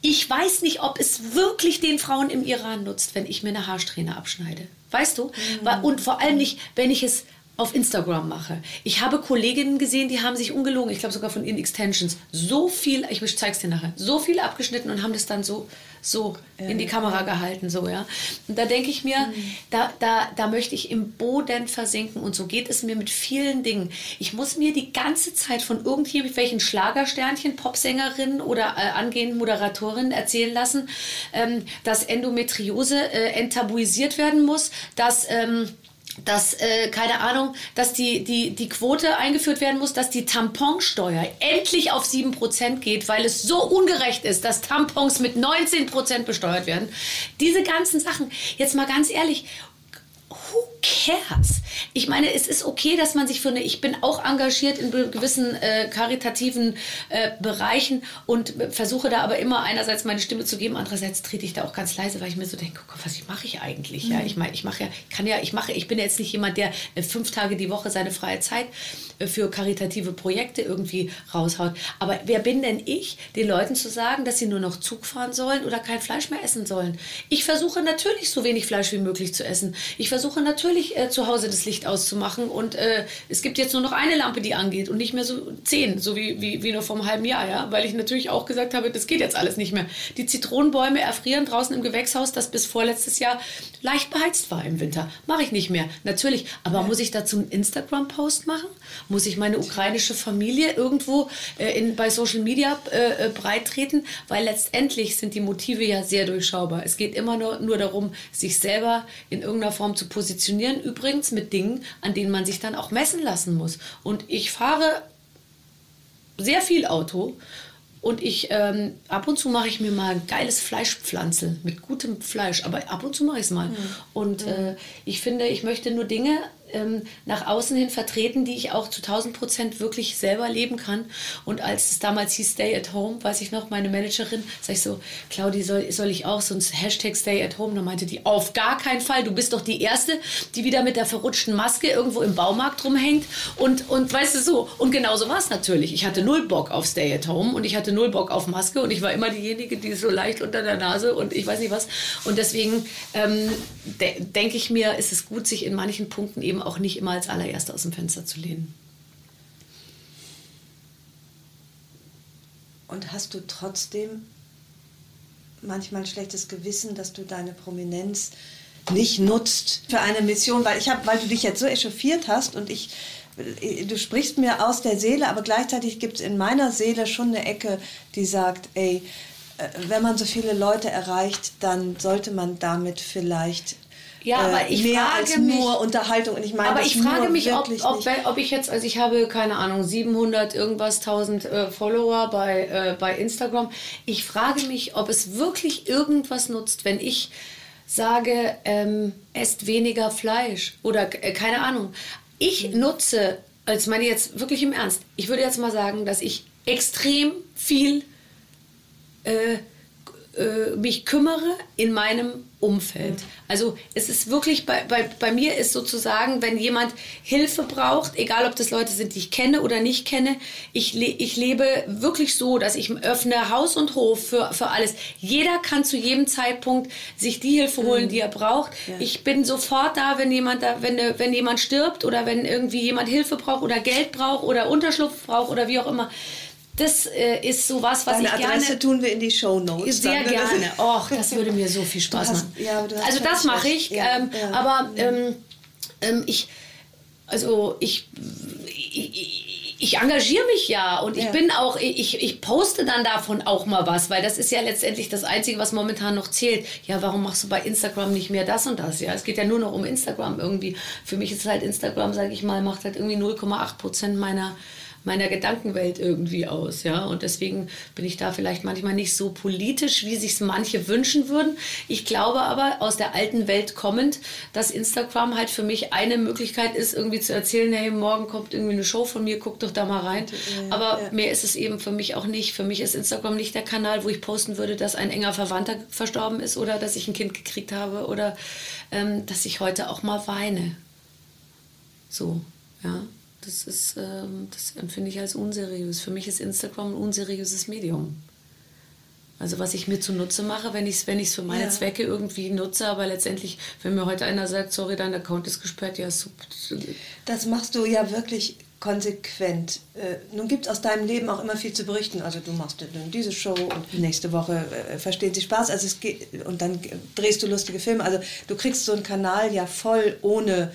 ich weiß nicht, ob es wirklich den Frauen im Iran nutzt, wenn ich mir eine Haarsträhne abschneide. Weißt du? Mhm. Und vor allem nicht, wenn ich es auf Instagram mache. Ich habe Kolleginnen gesehen, die haben sich ungelogen, ich glaube sogar von ihren Extensions, so viel, ich zeig's dir nachher, so viel abgeschnitten und haben das dann so so in die Kamera gehalten, so, ja. Und da denke ich mir, mhm. da, da, da möchte ich im Boden versinken und so geht es mir mit vielen Dingen. Ich muss mir die ganze Zeit von irgendwelchen Schlagersternchen, Popsängerinnen oder äh, angehenden Moderatorinnen erzählen lassen, ähm, dass Endometriose äh, enttabuisiert werden muss, dass... Ähm, dass, äh, keine Ahnung, dass die, die, die Quote eingeführt werden muss, dass die Tamponsteuer endlich auf 7% geht, weil es so ungerecht ist, dass Tampons mit 19% besteuert werden. Diese ganzen Sachen, jetzt mal ganz ehrlich, who cares? Ich meine, es ist okay, dass man sich für eine, ich bin auch engagiert in gewissen äh, karitativen äh, Bereichen und versuche da aber immer einerseits meine Stimme zu geben, andererseits trete ich da auch ganz leise, weil ich mir so denke, oh Gott, was mache ich eigentlich? Mhm. Ja, ich meine, ich mache ja, kann ja, ich mache, ich bin jetzt nicht jemand, der äh, fünf Tage die Woche seine freie Zeit äh, für karitative Projekte irgendwie raushaut. Aber wer bin denn ich, den Leuten zu sagen, dass sie nur noch Zug fahren sollen oder kein Fleisch mehr essen sollen? Ich versuche natürlich so wenig Fleisch wie möglich zu essen. Ich versuche natürlich äh, zu Hause das Licht auszumachen und äh, es gibt jetzt nur noch eine Lampe, die angeht und nicht mehr so zehn, so wie, wie, wie nur vor einem halben Jahr, ja, weil ich natürlich auch gesagt habe, das geht jetzt alles nicht mehr. Die Zitronenbäume erfrieren draußen im Gewächshaus, das bis vorletztes Jahr leicht beheizt war im Winter. Mache ich nicht mehr, natürlich. Aber ja. muss ich dazu einen Instagram-Post machen? Muss ich meine ukrainische Familie irgendwo äh, in, bei Social Media äh, äh breit treten? Weil letztendlich sind die Motive ja sehr durchschaubar. Es geht immer nur, nur darum, sich selber in irgendeiner Form zu positionieren. Übrigens mit Dingen, an denen man sich dann auch messen lassen muss. Und ich fahre sehr viel Auto und ich, ähm, ab und zu mache ich mir mal ein geiles Fleischpflanzel mit gutem Fleisch, aber ab und zu mache ich es mal. Mhm. Und äh, ich finde, ich möchte nur Dinge ähm, nach außen hin vertreten, die ich auch zu 1000 Prozent wirklich selber leben kann. Und als es damals hieß Stay at Home, weiß ich noch, meine Managerin, sag ich so, Claudi, soll, soll ich auch so ein Hashtag Stay at Home? Da meinte die, auf gar keinen Fall, du bist doch die Erste, die wieder mit der verrutschten Maske irgendwo im Baumarkt rumhängt. Und, und weißt du so, und genauso war es natürlich. Ich hatte null Bock auf Stay at Home und ich hatte null Bock auf Maske und ich war immer diejenige, die so leicht unter der Nase und ich weiß nicht was. Und deswegen ähm, de denke ich mir, ist es gut, sich in manchen Punkten eben auch nicht immer als allererster aus dem Fenster zu lehnen. Und hast du trotzdem manchmal ein schlechtes Gewissen, dass du deine Prominenz nicht nutzt für eine Mission, weil ich habe, weil du dich jetzt so echauffiert hast und ich, du sprichst mir aus der Seele, aber gleichzeitig gibt es in meiner Seele schon eine Ecke, die sagt, ey, äh, wenn man so viele Leute erreicht, dann sollte man damit vielleicht ja, aber äh, ich mehr frage als mich, nur Unterhaltung. Und ich meine, aber ich frage mich, ob, ob, ob ich jetzt, also ich habe, keine Ahnung, 700 irgendwas 1000 äh, Follower bei, äh, bei Instagram. Ich frage mich, ob es wirklich irgendwas nutzt, wenn ich sage, ähm, esst weniger Fleisch oder äh, keine Ahnung. Ich nutze, als meine jetzt wirklich im Ernst, ich würde jetzt mal sagen, dass ich extrem viel äh, äh, mich kümmere in meinem Umfeld. Also es ist wirklich, bei, bei, bei mir ist sozusagen, wenn jemand Hilfe braucht, egal ob das Leute sind, die ich kenne oder nicht kenne, ich, le ich lebe wirklich so, dass ich öffne Haus und Hof für, für alles. Jeder kann zu jedem Zeitpunkt sich die Hilfe holen, die er braucht. Ich bin sofort da, wenn jemand, da, wenn, wenn jemand stirbt oder wenn irgendwie jemand Hilfe braucht oder Geld braucht oder Unterschlupf braucht oder wie auch immer. Das äh, ist sowas, was Deine ich Adresse gerne tun wir in die Show Notes. sehr gerne. Och, das würde mir so viel Spaß hast- machen. ja, also das mache ich. Ja, ähm, ja. Aber ähm, ähm, ich, also ich, ich, ich engagiere mich ja und ich bin auch, ich, ich poste dann davon auch mal was, weil das ist ja letztendlich das Einzige, was momentan noch zählt. Ja, warum machst du bei Instagram nicht mehr das und das? Ja, es geht ja nur noch um Instagram irgendwie. Für mich ist halt Instagram, sage ich mal, macht halt irgendwie 0,8 Prozent meiner meiner Gedankenwelt irgendwie aus, ja. Und deswegen bin ich da vielleicht manchmal nicht so politisch, wie sich manche wünschen würden. Ich glaube aber aus der alten Welt kommend, dass Instagram halt für mich eine Möglichkeit ist, irgendwie zu erzählen, hey, morgen kommt irgendwie eine Show von mir, guck doch da mal rein. Aber mehr ist es eben für mich auch nicht. Für mich ist Instagram nicht der Kanal, wo ich posten würde, dass ein enger Verwandter verstorben ist oder dass ich ein Kind gekriegt habe oder ähm, dass ich heute auch mal weine. So, ja. Das ist, ähm, das empfinde ich als unseriös. Für mich ist Instagram ein unseriöses Medium. Also was ich mir zunutze mache, wenn ich es wenn ich's für meine Ja. Zwecke irgendwie nutze, aber letztendlich, wenn mir heute einer sagt, sorry, dein Account ist gesperrt, ja, super. Das machst du ja wirklich konsequent. Äh, nun gibt es aus deinem Leben auch immer viel zu berichten. Also du machst dann diese Show und nächste Woche äh, verstehen sie Spaß. Also es geht, und dann drehst du lustige Filme. Also du kriegst so einen Kanal ja voll ohne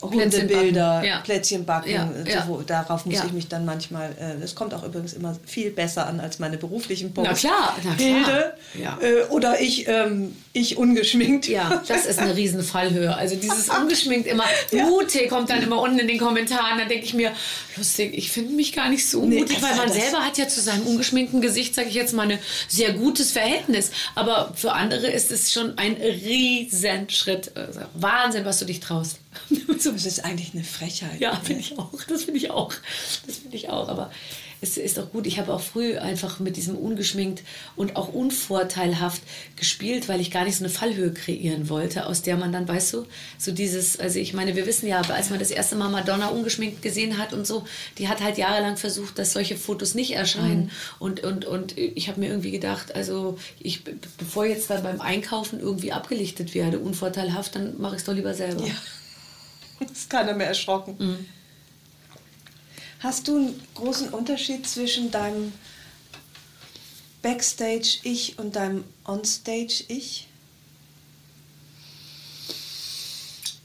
Hundebilder, ja. Plätzchen backen. Ja, so, ja. wo- darauf muss ich mich dann manchmal. Äh, das kommt auch übrigens immer viel besser an als meine beruflichen Posts. Na klar, na klar. Hilde äh, oder ich, ähm, ich ungeschminkt. Ja, das ist eine riesen Fallhöhe. Also dieses ungeschminkt immer, mutig kommt dann immer unten in den Kommentaren. Dann denke ich mir, lustig, ich finde mich gar nicht so Nee, mutig, weil man selber hat ja zu seinem ungeschminkten Gesicht, sage ich jetzt mal, ein sehr gutes Verhältnis. Aber für andere ist es schon ein Riesenschritt. Also Wahnsinn, was du dich traust. so, Das ist eigentlich eine Frechheit. ja, finde ich auch. Das finde ich auch. Das finde ich auch. Aber es ist auch gut. Ich habe auch früh einfach mit diesem ungeschminkt und auch unvorteilhaft gespielt, weil ich gar nicht so eine Fallhöhe kreieren wollte, aus der man dann, weißt du, so dieses, also ich meine, wir wissen ja, als man das erste Mal Madonna ungeschminkt gesehen hat und so, die hat halt jahrelang versucht, dass solche Fotos nicht erscheinen. Und, und, und ich habe mir irgendwie gedacht, also ich, be- bevor ich jetzt dann beim Einkaufen irgendwie abgelichtet werde, unvorteilhaft, dann mache ich es doch lieber selber. Ja. ist keiner mehr erschrocken. Mhm. Hast du einen großen Unterschied zwischen deinem Backstage-Ich und deinem Onstage-Ich?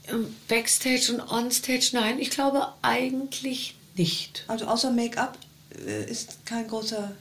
Ähm, Backstage und Onstage, nein, ich glaube eigentlich nicht. Also außer Make-up äh, ist kein großer...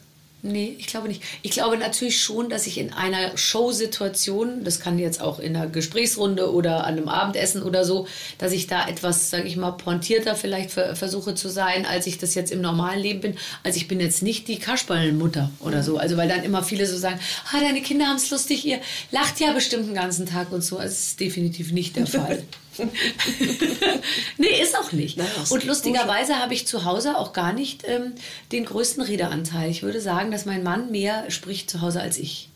Nee, ich glaube nicht. Ich glaube natürlich schon, dass ich in einer Showsituation, das kann jetzt auch in einer Gesprächsrunde oder an einem Abendessen oder so, dass ich da etwas, sage ich mal, pointierter vielleicht ver versuche zu sein, als ich das jetzt im normalen Leben bin. Also ich bin jetzt nicht die Kasperlenmutter oder so. Also weil dann immer viele so sagen, ah, deine Kinder haben es lustig, ihr lacht ja bestimmt den ganzen Tag und so. Also das ist definitiv nicht der Fall. nee, ist auch nicht. Das Und lustigerweise habe ich zu Hause auch gar nicht ähm, den größten Redeanteil. Ich würde sagen, dass mein Mann mehr spricht zu Hause als ich.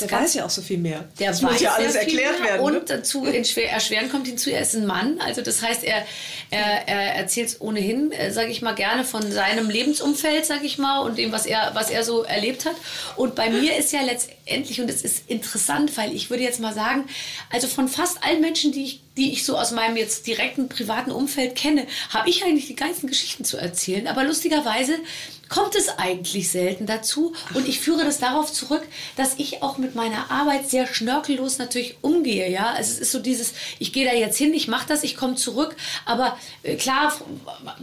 Der weiß ja auch so viel mehr. Der das weiß muss ja alles erklärt werden. Und ne? dazu erschwer- erschweren kommt hinzu, er ist ein Mann. Also das heißt, er, er, er erzählt ohnehin, äh, sage ich mal, gerne von seinem Lebensumfeld, sage ich mal, und dem, was er, was er so erlebt hat. Und bei mir ist ja letztendlich, und es ist interessant, weil ich würde jetzt mal sagen, also von fast allen Menschen, die ich, die ich so aus meinem jetzt direkten privaten Umfeld kenne, habe ich eigentlich die geilsten Geschichten zu erzählen. Aber lustigerweise kommt es eigentlich selten dazu. Und ich führe das darauf zurück, dass ich auch mit meiner Arbeit sehr schnörkellos natürlich umgehe. Ja, also es ist so dieses, ich gehe da jetzt hin, ich mache das, ich komme zurück. Aber äh, klar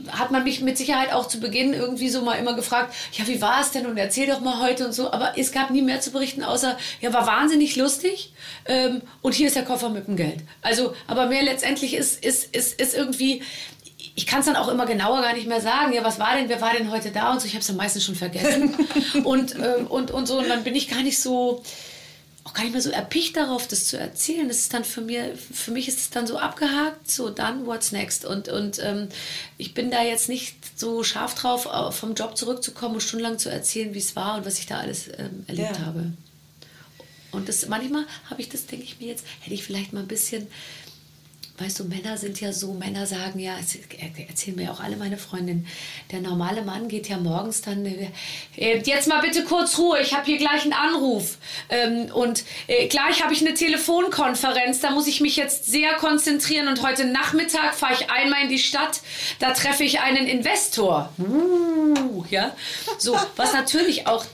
hat man mich mit Sicherheit auch zu Beginn irgendwie so mal immer gefragt, ja, wie war es denn und erzähl doch mal heute und so. Aber es gab nie mehr zu berichten, außer, ja, war wahnsinnig lustig ähm, und hier ist der Koffer mit dem Geld. Also, aber mehr letztendlich ist, ist, ist, ist irgendwie, ich kann es dann auch immer genauer gar nicht mehr sagen. Ja, was war denn, wer war denn heute da und so. Ich habe es dann meistens schon vergessen. und, ähm, und, und so. Und dann bin ich gar nicht so, auch gar nicht mehr so erpicht darauf, das zu erzählen. Das ist dann für, mir, für mich ist es dann so abgehakt, so dann, what's next? Und, und ähm, ich bin da jetzt nicht so scharf drauf, vom Job zurückzukommen und stundenlang zu erzählen, wie es war und was ich da alles ähm, erlebt ja. habe. Und das, manchmal habe ich das, denke ich mir jetzt, hätte ich vielleicht mal ein bisschen weißt du, Männer sind ja so, Männer sagen ja, erzählen mir auch alle meine Freundinnen, der normale Mann geht ja morgens dann, äh, jetzt mal bitte kurz Ruhe, ich habe hier gleich einen Anruf ähm, und äh, gleich habe ich eine Telefonkonferenz, da muss ich mich jetzt sehr konzentrieren und heute Nachmittag fahre ich einmal in die Stadt, da treffe ich einen Investor. Uh, ja, so, was natürlich auch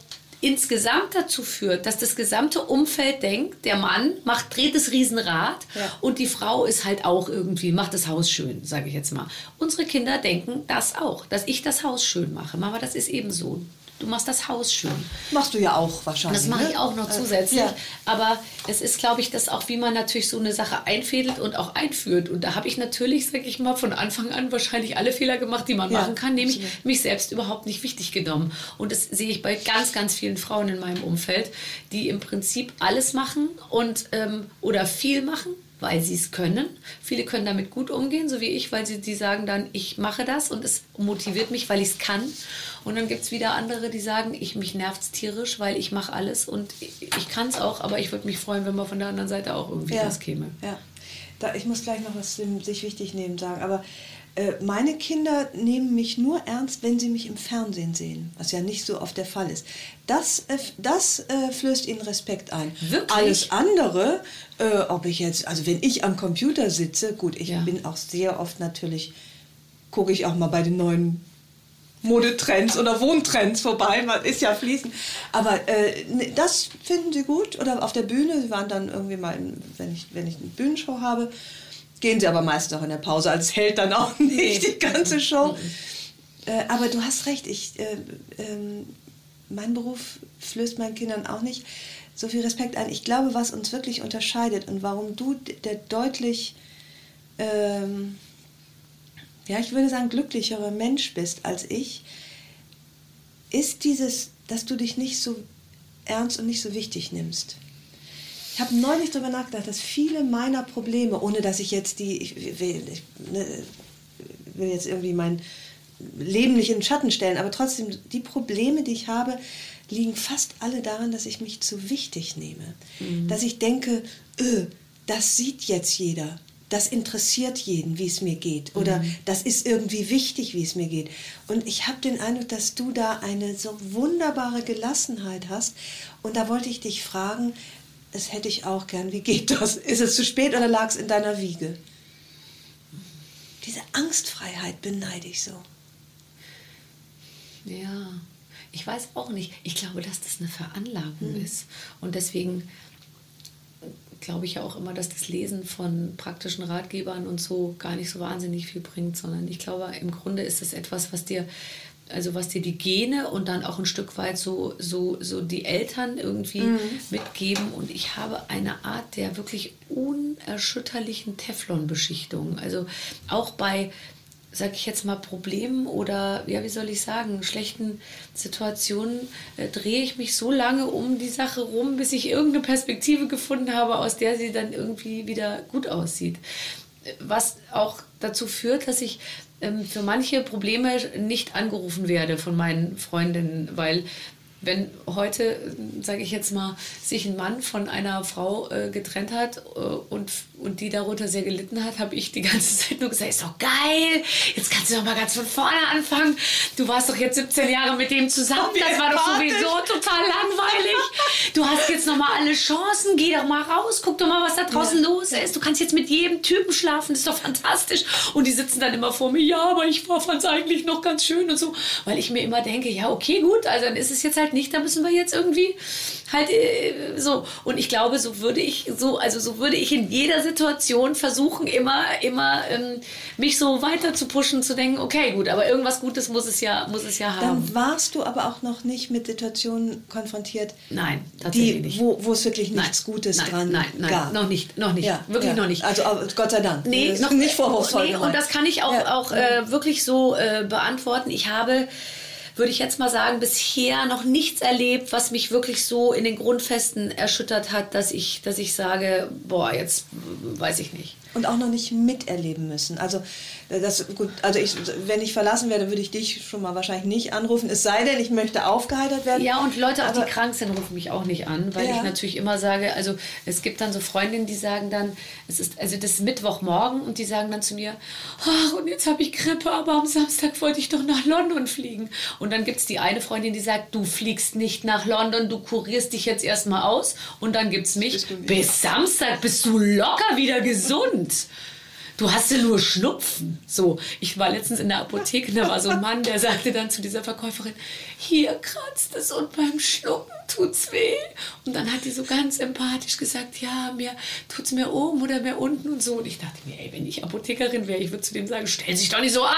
insgesamt dazu führt, dass das gesamte Umfeld denkt, der Mann macht, dreht das Riesenrad ja. und die Frau ist halt auch irgendwie, macht das Haus schön, sage ich jetzt mal. Unsere Kinder denken das auch, dass ich das Haus schön mache. Mama, das ist eben so. Du machst das Haus schön. Machst du ja auch wahrscheinlich. Das mache ne? ich auch noch äh, zusätzlich. Ja. Aber es ist, glaube ich, das auch, wie man natürlich so eine Sache einfädelt und auch einführt. Und da habe ich natürlich, sage ich mal, von Anfang an wahrscheinlich alle Fehler gemacht, die man ja, machen kann, nämlich absolut. mich selbst überhaupt nicht wichtig genommen. Und das sehe ich bei ganz, ganz vielen Frauen in meinem Umfeld, die im Prinzip alles machen und ähm, oder viel machen weil sie es können. Viele können damit gut umgehen, so wie ich, weil sie die sagen dann, ich mache das und es motiviert mich, weil ich es kann. Und dann gibt es wieder andere, die sagen, ich, mich nervt es tierisch, weil ich mache alles und ich, ich kann es auch, aber ich würde mich freuen, wenn man von der anderen Seite auch irgendwie ja, das käme. Ja. Da, ich muss gleich noch was sich wichtig nehmen sagen, aber äh, meine Kinder nehmen mich nur ernst, wenn sie mich im Fernsehen sehen, was ja nicht so oft der Fall ist. Das, äh, das äh, flößt ihnen Respekt ein. Wirklich? Alles andere, äh, ob ich jetzt, also wenn ich am Computer sitze, gut, ich ja. bin auch sehr oft natürlich, gucke ich auch mal bei den neuen Modetrends oder Wohntrends vorbei, man ist ja fließend. Aber äh, ne, das finden sie gut. Oder auf der Bühne, sie waren dann irgendwie mal, wenn ich, wenn ich eine Bühnenshow habe, Gehen sie aber meistens auch in der Pause, als hält dann auch nicht die ganze Show. Äh, aber du hast recht, ich, äh, äh, mein Beruf flößt meinen Kindern auch nicht so viel Respekt ein. Ich glaube, was uns wirklich unterscheidet und warum du der deutlich, ähm, ja, ich würde sagen, glücklichere Mensch bist als ich, ist dieses, dass du dich nicht so ernst und nicht so wichtig nimmst. Ich habe neulich darüber nachgedacht, dass viele meiner Probleme, ohne dass ich jetzt die, ich will, ich, ne, will jetzt irgendwie mein Leben nicht in den Schatten stellen, aber trotzdem, die Probleme, die ich habe, liegen fast alle daran, dass ich mich zu wichtig nehme. Mhm. Dass ich denke, öh, das sieht jetzt jeder. Das interessiert jeden, wie es mir geht. Oder mhm. das ist irgendwie wichtig, wie es mir geht. Und ich habe den Eindruck, dass du da eine so wunderbare Gelassenheit hast. Und da wollte ich dich fragen, das hätte ich auch gern. Wie geht das? Ist es zu spät oder lag es in deiner Wiege? Diese Angstfreiheit beneide ich so. Ja, ich weiß auch nicht. Ich glaube, dass das eine Veranlagung hm. ist. Und deswegen glaube ich ja auch immer, dass das Lesen von praktischen Ratgebern und so gar nicht so wahnsinnig viel bringt, sondern ich glaube, im Grunde ist es etwas, was dir also was dir die Gene und dann auch ein Stück weit so, so, so die Eltern irgendwie mhm. mitgeben. Und ich habe eine Art der wirklich unerschütterlichen Teflonbeschichtung. Also auch bei, sag ich jetzt mal, Problemen oder, ja, wie soll ich sagen, schlechten Situationen äh, drehe ich mich so lange um die Sache rum, bis ich irgendeine Perspektive gefunden habe, aus der sie dann irgendwie wieder gut aussieht. Was auch dazu führt, dass ich ähm, für manche Probleme nicht angerufen werde von meinen Freundinnen, weil wenn heute, sage ich jetzt mal, sich ein Mann von einer Frau äh, getrennt hat äh, und, und die darunter sehr gelitten hat, habe ich die ganze Zeit nur gesagt, ist doch geil, jetzt kannst du doch mal ganz von vorne anfangen. Du warst doch jetzt 17 Jahre mit dem zusammen, das war doch sowieso total langweilig. Du hast jetzt noch mal alle Chancen, geh doch mal raus, guck doch mal, was da draußen ja. los ist. Du kannst jetzt mit jedem Typen schlafen, das ist doch fantastisch. Und die sitzen dann immer vor mir, ja, aber ich fand es eigentlich noch ganz schön und so. Weil ich mir immer denke, ja, okay, gut, also dann ist es jetzt halt nicht, da müssen wir jetzt irgendwie halt äh, so. Und ich glaube, so würde ich, so, also so würde ich in jeder Situation versuchen, immer, immer ähm, mich so weiter zu pushen, zu denken, okay, gut, aber irgendwas Gutes muss es ja, muss es ja haben. Dann warst du aber auch noch nicht mit Situationen konfrontiert. Nein, tatsächlich die, nicht. Wo, wo es wirklich nichts nein, Gutes nein, dran nein, nein, gab. Noch nicht, noch nicht. Ja, wirklich ja. noch nicht. Also Gott sei Dank. Nee, noch nicht vorwurfsvoll. Nee, und das kann ich auch, ja. auch äh, wirklich so äh, beantworten. Ich habe würde ich jetzt mal sagen, bisher noch nichts erlebt, was mich wirklich so in den Grundfesten erschüttert hat, dass ich, dass ich sage, boah, jetzt weiß ich nicht und auch noch nicht miterleben müssen. Also das gut, also ich, wenn ich verlassen werde, würde ich dich schon mal wahrscheinlich nicht anrufen. Es sei denn, ich möchte aufgeheitert werden. Ja, und Leute, auch die krank sind, rufen mich auch nicht an, weil ja. ich natürlich immer sage, also es gibt dann so Freundinnen, die sagen dann, es ist also das ist Mittwochmorgen und die sagen dann zu mir, ach und jetzt habe ich Grippe, aber am Samstag wollte ich doch nach London fliegen. Und dann gibt es die eine Freundin, die sagt, du fliegst nicht nach London, du kurierst dich jetzt erstmal aus und dann gibt es mich, bis Samstag bist du locker wieder gesund. Du hast ja nur Schnupfen. So, ich war letztens in der Apotheke, da war so ein Mann, der sagte dann zu dieser Verkäuferin, hier kratzt es und beim Schlucken tut's weh. Und dann hat die so ganz empathisch gesagt, ja, mir tut's mehr oben oder mehr unten und so. Und ich dachte mir, ey, wenn ich Apothekerin wäre, ich würde zu dem sagen, stell dich doch nicht so an.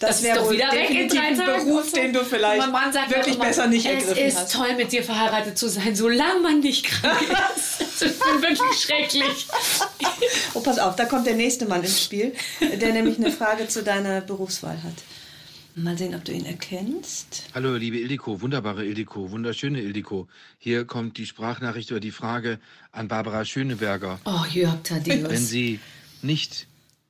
Das, das wäre doch wieder weg in drei Tagen. Beruf, den du vielleicht mein Mann sagt wirklich immer, besser nicht ergriffen Es ist hast. toll, mit dir verheiratet zu sein, solange man nicht krank ist. Das ist wirklich schrecklich. Oh, pass auf, da kommt der nächste Mann ins Spiel, der nämlich eine Frage zu deiner Berufswahl hat. Mal sehen, ob du ihn erkennst. Hallo, liebe Ildiko, wunderbare Ildiko, wunderschöne Ildiko. Hier kommt die Sprachnachricht oder die Frage an Barbara Schöneberger. Oh, Jörg Thaddeus. Wenn sie nicht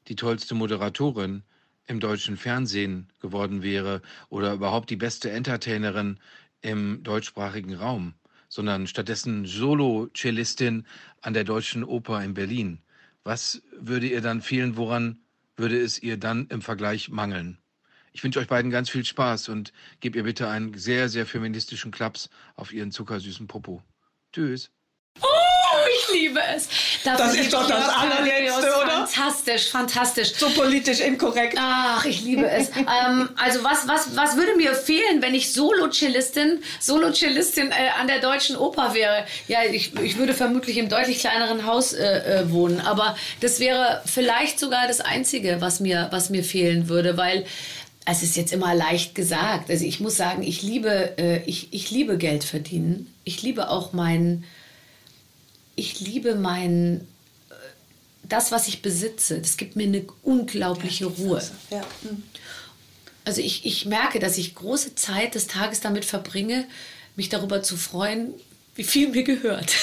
die tollste Moderatorin im deutschen Fernsehen geworden wäre oder überhaupt die beste Entertainerin im deutschsprachigen Raum, sondern stattdessen Solo-Cellistin an der Deutschen Oper in Berlin, was würde ihr dann fehlen? Woran würde es ihr dann im Vergleich mangeln? Ich wünsche euch beiden ganz viel Spaß und gebt ihr bitte einen sehr, sehr feministischen Klaps auf ihren zuckersüßen Popo. Tschüss. Oh, ich liebe es. Dafür das ist doch das allerletzte, oder? Fantastisch, fantastisch. So politisch inkorrekt. Ach, ich liebe es. ähm, also was, was, was würde mir fehlen, wenn ich Solo-Cellistin Solo äh, an der Deutschen Oper wäre? Ja, ich, ich würde vermutlich im deutlich kleineren Haus äh, äh, wohnen. Aber das wäre vielleicht sogar das Einzige, was mir, was mir fehlen würde, weil es ist jetzt immer leicht gesagt. Also ich muss sagen, ich liebe, äh, ich, ich liebe Geld verdienen. Ich liebe auch mein, ich liebe mein, äh, das, was ich besitze. Das gibt mir eine unglaubliche ja, Ruhe. Ja. Hm. Also ich, ich merke, dass ich große Zeit des Tages damit verbringe, mich darüber zu freuen, wie viel mir gehört.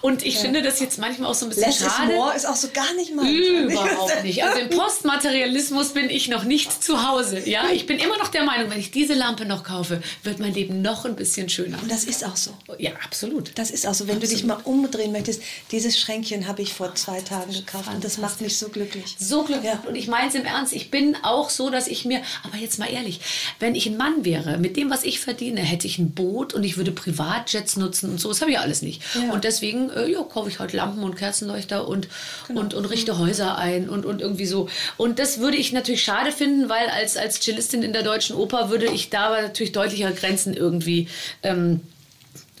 und ich ja. finde das jetzt manchmal auch so ein bisschen Less schade. Is more ist auch so gar nicht mal. Überhaupt nicht. Also im Postmaterialismus bin ich noch nicht zu Hause. Ja, ich bin immer noch der Meinung, wenn ich diese Lampe noch kaufe, wird mein Leben noch ein bisschen schöner. Und das ist auch so. Ja, absolut. Das ist auch so. Wenn absolut. du dich mal umdrehen möchtest, dieses Schränkchen habe ich vor zwei Tagen gekauft und das macht mich so glücklich. So glücklich. Ja. Und ich meine es im Ernst. Ich bin auch so, dass ich mir, aber jetzt mal ehrlich, wenn ich ein Mann wäre, mit dem, was ich verdiene, hätte ich ein Boot und ich würde Privatjets nutzen und so. Das habe ich alles nicht. Ja. Und deswegen äh, ja, kaufe ich halt Lampen und Kerzenleuchter und, genau. und, und richte Häuser ein und, und irgendwie so. Und das würde ich natürlich schade finden, weil als, als Cellistin in der Deutschen Oper würde ich da natürlich deutlichere Grenzen irgendwie ähm,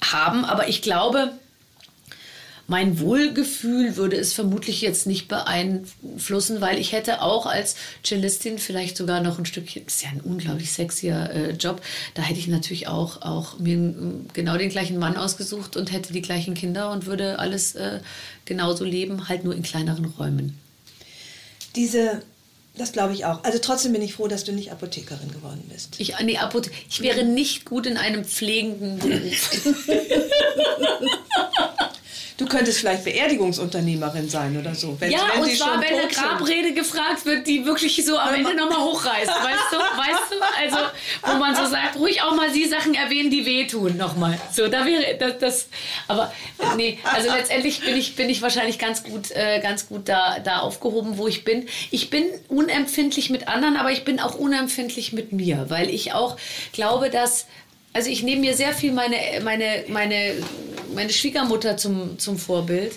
haben. Aber ich glaube, mein Wohlgefühl würde es vermutlich jetzt nicht beeinflussen, weil ich hätte auch als Cellistin vielleicht sogar noch ein Stückchen, das ist ja ein unglaublich sexier äh, Job, da hätte ich natürlich auch, auch mir genau den gleichen Mann ausgesucht und hätte die gleichen Kinder und würde alles äh, genauso leben, halt nur in kleineren Räumen. Diese das glaube ich auch. Also trotzdem bin ich froh, dass du nicht Apothekerin geworden bist. Ich, nee, Apothe ich wäre nicht gut in einem pflegenden Beruf. Du könntest vielleicht Beerdigungsunternehmerin sein oder so. Wenn, ja, wenn und zwar, wenn eine Grabrede sind. gefragt wird, die wirklich so am Ende nochmal hochreißt. Weißt du? Weißt du? Also, wo man so sagt, ruhig auch mal die Sachen erwähnen, die wehtun nochmal. So, da wäre das, das. Aber nee, also letztendlich bin ich, bin ich wahrscheinlich ganz gut, äh, ganz gut da, da aufgehoben, wo ich bin. Ich bin unempfindlich mit anderen, aber ich bin auch unempfindlich mit mir, weil ich auch glaube, dass also ich nehme mir sehr viel meine, meine, meine meine Schwiegermutter zum, zum Vorbild.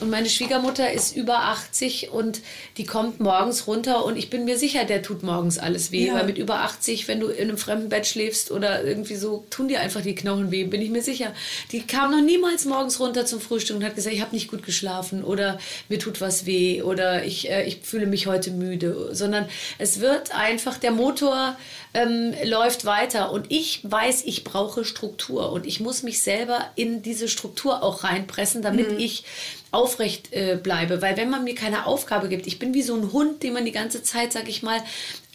Und meine Schwiegermutter ist über 80 und die kommt morgens runter und ich bin mir sicher, der tut morgens alles weh. Ja. Weil mit über 80, wenn du in einem fremden Bett schläfst oder irgendwie so, tun dir einfach die Knochen weh, bin ich mir sicher. Die kam noch niemals morgens runter zum Frühstück und hat gesagt, ich habe nicht gut geschlafen oder mir tut was weh oder ich, äh, ich fühle mich heute müde. Sondern es wird einfach, der Motor ähm, läuft weiter und ich weiß, ich brauche Struktur und ich muss mich selber in diese Struktur auch reinpressen, damit mhm. ich aufrecht äh, bleibe. Weil wenn man mir keine Aufgabe gibt, ich bin wie so ein Hund, den man die ganze Zeit, sag ich mal,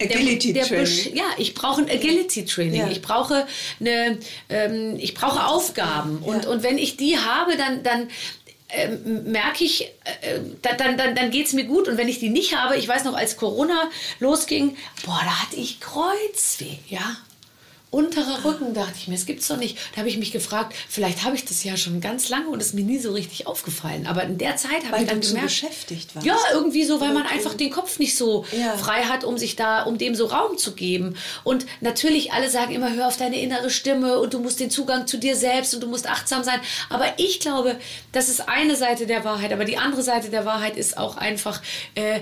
Agility der, der Training. ja, ich brauche ein Agility Training. Ja. Ich brauche eine, ähm, ich brauche Aufgaben. Ja. Und, und wenn ich die habe, dann, dann ähm, merke ich, äh, dann, dann, dann geht es mir gut. Und wenn ich die nicht habe, ich weiß noch, als Corona losging, boah, da hatte ich Kreuzweh, ja unterer Rücken, dachte ich mir, es gibt's doch nicht. Da habe ich mich gefragt, vielleicht habe ich das ja schon ganz lange und es ist mir nie so richtig aufgefallen. Aber in der Zeit habe ich dann gemerkt, beschäftigt warst. Ja, irgendwie so, weil man einfach den Kopf nicht so ja. frei hat, um sich da, um dem so Raum zu geben. Und natürlich, alle sagen immer, hör auf deine innere Stimme und du musst den Zugang zu dir selbst und du musst achtsam sein. Aber ich glaube, das ist eine Seite der Wahrheit. Aber die andere Seite der Wahrheit ist auch einfach, äh,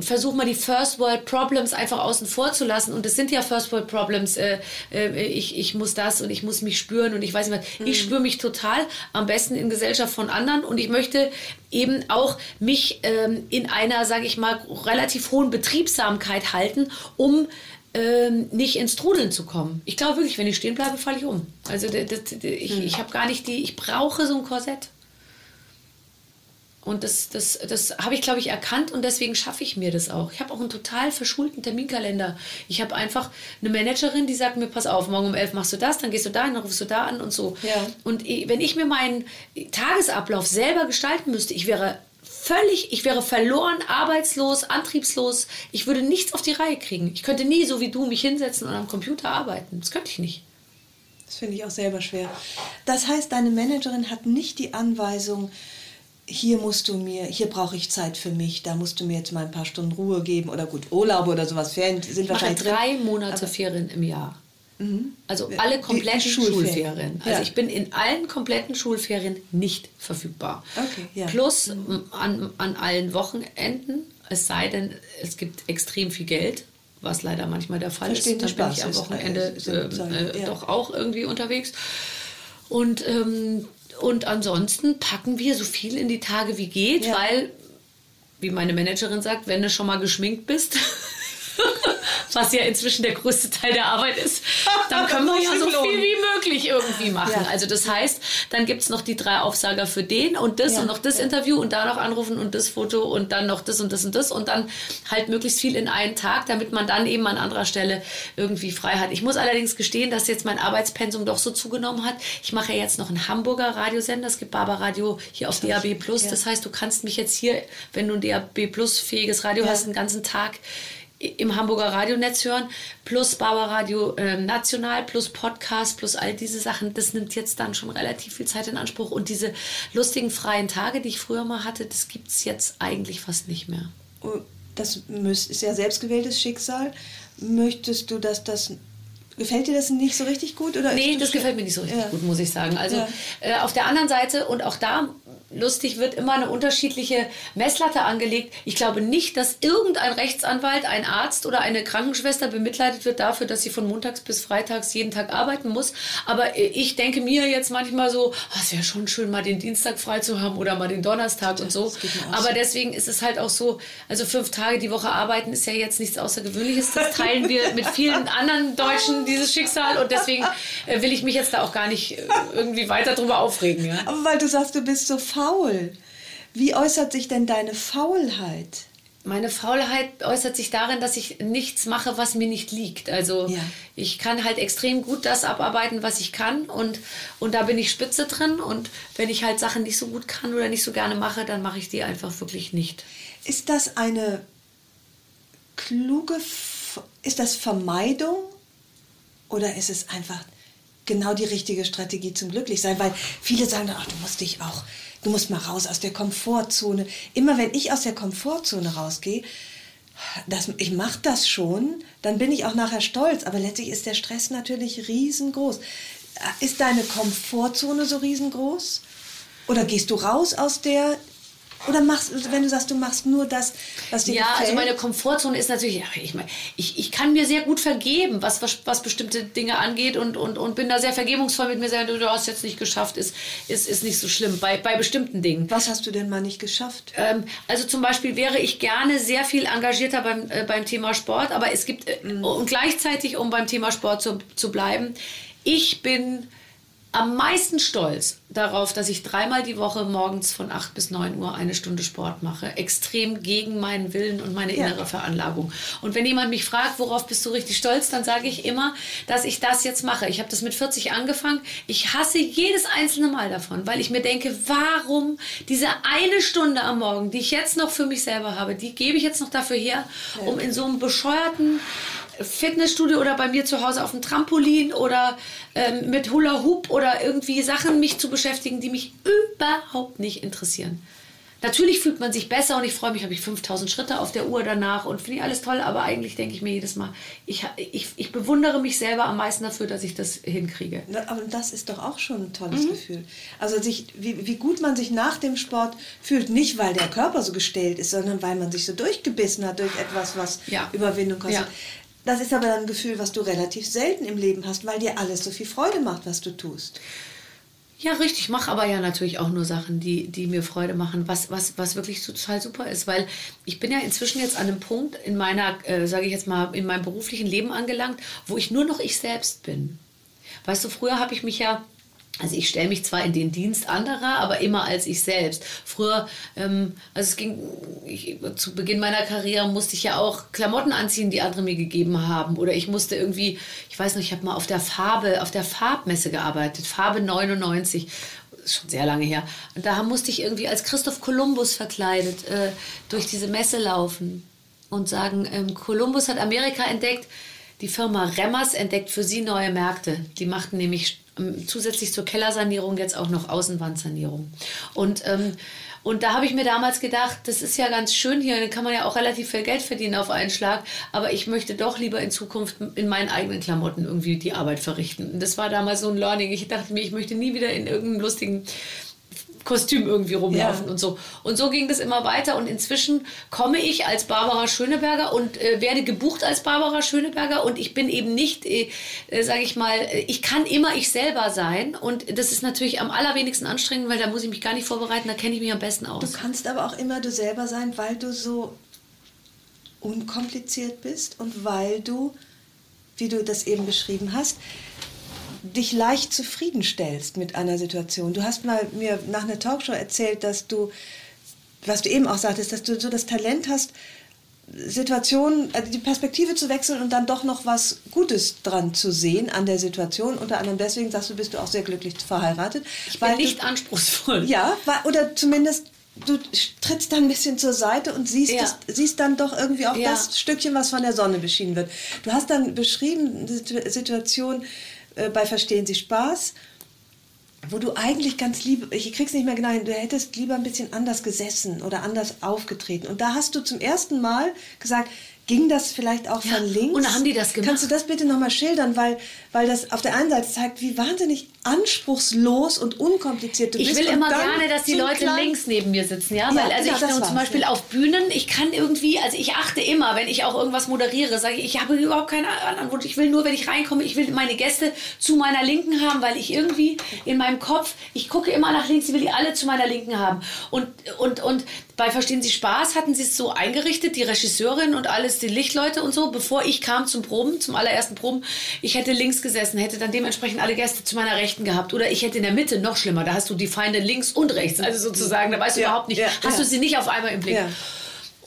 versuch mal die First World Problems einfach außen vor zu lassen. Und es sind ja First World Problems. Äh, äh, ich, ich muss das und ich muss mich spüren und ich weiß nicht was. Mhm. Ich spüre mich total, am besten in Gesellschaft von anderen und ich möchte eben auch mich ähm, in einer, sage ich mal, relativ hohen Betriebsamkeit halten, um ähm, nicht ins Trudeln zu kommen. Ich glaube wirklich, wenn ich stehen bleibe, falle ich um. Also das, das, ich, mhm. ich habe gar nicht die, ich brauche so ein Korsett. Und das, das, das habe ich, glaube ich, erkannt und deswegen schaffe ich mir das auch. Ich habe auch einen total verschulten Terminkalender. Ich habe einfach eine Managerin, die sagt mir, pass auf, morgen um elf machst du das, dann gehst du da hin, dann rufst du da an und so. Ja. Und wenn ich mir meinen Tagesablauf selber gestalten müsste, ich wäre völlig, ich wäre verloren, arbeitslos, antriebslos. Ich würde nichts auf die Reihe kriegen. Ich könnte nie so wie du mich hinsetzen und am Computer arbeiten. Das könnte ich nicht. Das finde ich auch selber schwer. Das heißt, deine Managerin hat nicht die Anweisung, hier musst du mir, hier brauche ich Zeit für mich, da musst du mir jetzt mal ein paar Stunden Ruhe geben oder gut, Urlaub oder sowas, Ferien sind ich wahrscheinlich mache drei drin, Monate Ferien im Jahr. Mhm. Also alle kompletten Schulferien. Schulferien. Also ja. ich bin in allen kompletten Schulferien nicht verfügbar. Okay, ja. Plus mhm. an, an allen Wochenenden, es sei denn, es gibt extrem viel Geld, was leider manchmal der Fall Verstehen ist. Dann bin ich am Wochenende ist, äh, äh, ja. doch auch irgendwie unterwegs. Und ähm, und ansonsten packen wir so viel in die Tage wie geht, ja. weil, wie meine Managerin sagt, wenn du schon mal geschminkt bist, was ja inzwischen der größte Teil der Arbeit ist, dann können wir ja so viel wie möglich irgendwie machen. Ja. Also das heißt, dann gibt es noch die drei Aufsager für den und das ja. und noch das ja. Interview und da noch anrufen und das Foto und dann noch das und das und das und dann halt möglichst viel in einen Tag, damit man dann eben an anderer Stelle irgendwie frei hat. Ich muss allerdings gestehen, dass jetzt mein Arbeitspensum doch so zugenommen hat. Ich mache ja jetzt noch einen Hamburger Radiosender, es gibt Barber Radio hier auf DAB Plus. Das heißt, du kannst mich jetzt hier, wenn du ein DAB Plus fähiges Radio hast, den ganzen Tag im Hamburger Radionetz hören, plus Barbaradio äh, National, plus Podcast, plus all diese Sachen, das nimmt jetzt dann schon relativ viel Zeit in Anspruch. Und diese lustigen freien Tage, die ich früher mal hatte, das gibt es jetzt eigentlich fast nicht mehr. Oh, das ist ja selbstgewähltes Schicksal. Möchtest du, dass das Gefällt dir das nicht so richtig gut? Oder nee, das gefällt mir nicht so richtig ja. gut, muss ich sagen. Also ja. äh, auf der anderen Seite, und auch da lustig, wird immer eine unterschiedliche Messlatte angelegt. Ich glaube nicht, dass irgendein Rechtsanwalt, ein Arzt oder eine Krankenschwester bemitleidet wird dafür, dass sie von montags bis freitags jeden Tag arbeiten muss. Aber ich denke mir jetzt manchmal so, oh, es wäre schon schön, mal den Dienstag frei zu haben oder mal den Donnerstag und so. Aber deswegen ist es halt auch so, also fünf Tage die Woche arbeiten ist ja jetzt nichts Außergewöhnliches. Das teilen wir mit vielen anderen Deutschen, dieses Schicksal. Und deswegen äh, will ich mich jetzt da auch gar nicht äh, irgendwie weiter drüber aufregen. Ja? Aber weil du sagst, du bist so faul. Wie äußert sich denn deine Faulheit? Meine Faulheit äußert sich darin, dass ich nichts mache, was mir nicht liegt. Also ja. ich kann halt extrem gut das abarbeiten, was ich kann und, und da bin ich spitze drin. Und wenn ich halt Sachen nicht so gut kann oder nicht so gerne mache, dann mache ich die einfach wirklich nicht. Ist das eine kluge, ist das Vermeidung oder ist es einfach genau die richtige Strategie zum Glücklichsein? Weil viele sagen dann, ach, du musst dich auch du musst mal raus aus der Komfortzone. Immer wenn ich aus der Komfortzone rausgehe, das, ich mache das schon, dann bin ich auch nachher stolz. Aber letztlich ist der Stress natürlich riesengroß. Ist deine Komfortzone so riesengroß? Oder gehst du raus aus der oder machst, wenn du sagst, du machst nur das, was dir ja, gefällt? also meine Komfortzone ist natürlich, ja, ich, mein, ich, ich kann mir sehr gut vergeben, was, was, was bestimmte Dinge angeht und, und, und bin da sehr vergebungsvoll mit mir selber. Du hast jetzt nicht geschafft, ist, ist, ist nicht so schlimm bei, bei bestimmten Dingen. Was hast du denn mal nicht geschafft? Ähm, also zum Beispiel wäre ich gerne sehr viel engagierter beim, äh, beim Thema Sport, aber es gibt, äh, Mhm. und gleichzeitig, um beim Thema Sport zu, zu bleiben, ich bin am meisten stolz darauf, dass ich dreimal die Woche morgens von 8 bis 9 Uhr eine Stunde Sport mache. Extrem gegen meinen Willen und meine Ja. innere Veranlagung. Und wenn jemand mich fragt, worauf bist du richtig stolz, dann sage ich immer, dass ich das jetzt mache. Ich habe das mit 40 angefangen. Ich hasse jedes einzelne Mal davon, weil ich mir denke, warum diese eine Stunde am Morgen, die ich jetzt noch für mich selber habe, die gebe ich jetzt noch dafür her, um in so einem bescheuerten Fitnessstudio oder bei mir zu Hause auf dem Trampolin oder ähm, mit Hula Hoop oder irgendwie Sachen mich zu beschäftigen, die mich überhaupt nicht interessieren. Natürlich fühlt man sich besser und ich freue mich, habe ich 5000 Schritte auf der Uhr danach und finde ich alles toll, aber eigentlich denke ich mir jedes Mal, ich, ich, ich bewundere mich selber am meisten dafür, dass ich das hinkriege. Aber das ist doch auch schon ein tolles Mhm. Gefühl. Also sich, wie, wie gut man sich nach dem Sport fühlt, nicht weil der Körper so gestellt ist, sondern weil man sich so durchgebissen hat durch etwas, was Ja. Überwindung kostet. Ja. Das ist aber ein Gefühl, was du relativ selten im Leben hast, weil dir alles so viel Freude macht, was du tust. Ja, richtig. Ich mache aber ja natürlich auch nur Sachen, die, die mir Freude machen, was, was, was wirklich total super ist. Weil ich bin ja inzwischen jetzt an einem Punkt in meiner, äh, sage ich jetzt mal, in meinem beruflichen Leben angelangt, wo ich nur noch ich selbst bin. Weißt du, früher habe ich mich ja also ich stelle mich zwar in den Dienst anderer, aber immer als ich selbst. Früher, ähm, also es ging, ich, zu Beginn meiner Karriere musste ich ja auch Klamotten anziehen, die andere mir gegeben haben. Oder ich musste irgendwie, ich weiß nicht, ich habe mal auf der Farbe, auf der Farbmesse gearbeitet, Farbe 99, ist schon sehr lange her. Und da musste ich irgendwie als Christoph Kolumbus verkleidet äh, durch diese Messe laufen und sagen, ähm, Kolumbus hat Amerika entdeckt, die Firma Remmers entdeckt für sie neue Märkte. Die machten nämlich zusätzlich zur Kellersanierung jetzt auch noch Außenwandsanierung. Und, ähm, und da habe ich mir damals gedacht, das ist ja ganz schön hier, dann kann man ja auch relativ viel Geld verdienen auf einen Schlag, aber ich möchte doch lieber in Zukunft in meinen eigenen Klamotten irgendwie die Arbeit verrichten. Und das war damals so ein Learning. Ich dachte mir, ich möchte nie wieder in irgendeinem lustigen Kostüm irgendwie rumlaufen Ja. und so. Und so ging das immer weiter. Und inzwischen komme ich als Barbara Schöneberger und äh, werde gebucht als Barbara Schöneberger. Und ich bin eben nicht, äh, äh, sage ich mal, äh, ich kann immer ich selber sein. Und das ist natürlich am allerwenigsten anstrengend, weil da muss ich mich gar nicht vorbereiten. Da kenne ich mich am besten Du aus. kannst aber auch immer du selber sein, weil du so unkompliziert bist und weil du, wie du das eben beschrieben hast, dich leicht zufriedenstellst mit einer Situation. Du hast mal mir nach einer Talkshow erzählt, dass du, was du eben auch sagtest, dass du so das Talent hast, Situationen, also die Perspektive zu wechseln und dann doch noch was Gutes dran zu sehen an der Situation. Unter anderem deswegen sagst du, bist du auch sehr glücklich verheiratet. Ich bin nicht du, anspruchsvoll. ja, oder zumindest du trittst dann ein bisschen zur Seite und siehst, Ja. das, siehst dann doch irgendwie auch Ja. das Stückchen, was von der Sonne beschienen wird. Du hast dann beschrieben, eine Situ- Situation äh, bei Verstehen Sie Spaß, wo du eigentlich ganz lieb, ich krieg's nicht mehr genau hin, du hättest lieber ein bisschen anders gesessen oder anders aufgetreten. Und da hast du zum ersten Mal gesagt, ging das vielleicht auch Ja, von links? und haben die das gemacht. Kannst du das bitte nochmal schildern, weil, weil das auf der einen Seite zeigt, wie wahnsinnig anspruchslos und unkompliziert du Ich bist. will und immer gerne, dass die Leute links neben mir sitzen, ja, Ja, weil also genau, ich das zum Beispiel ja. auf Bühnen, ich kann irgendwie, also ich achte immer, wenn ich auch irgendwas moderiere, sage ich, ich habe überhaupt anderen Wunsch. Ich will nur, wenn ich reinkomme, ich will meine Gäste zu meiner Linken haben, weil ich irgendwie in meinem Kopf, ich gucke immer nach links, ich will die alle zu meiner Linken haben. Und und und bei Verstehen Sie Spaß hatten sie es so eingerichtet, die Regisseurin und alles, die Lichtleute und so, bevor ich kam zum Proben, zum allerersten Proben, ich hätte links gesessen, hätte dann dementsprechend alle Gäste zu meiner Rechten gehabt. Oder ich hätte in der Mitte, noch schlimmer, da hast du die Feinde links und rechts, also sozusagen, da weißt du Ja, überhaupt nicht, ja, hast ja. du sie nicht auf einmal im Blick.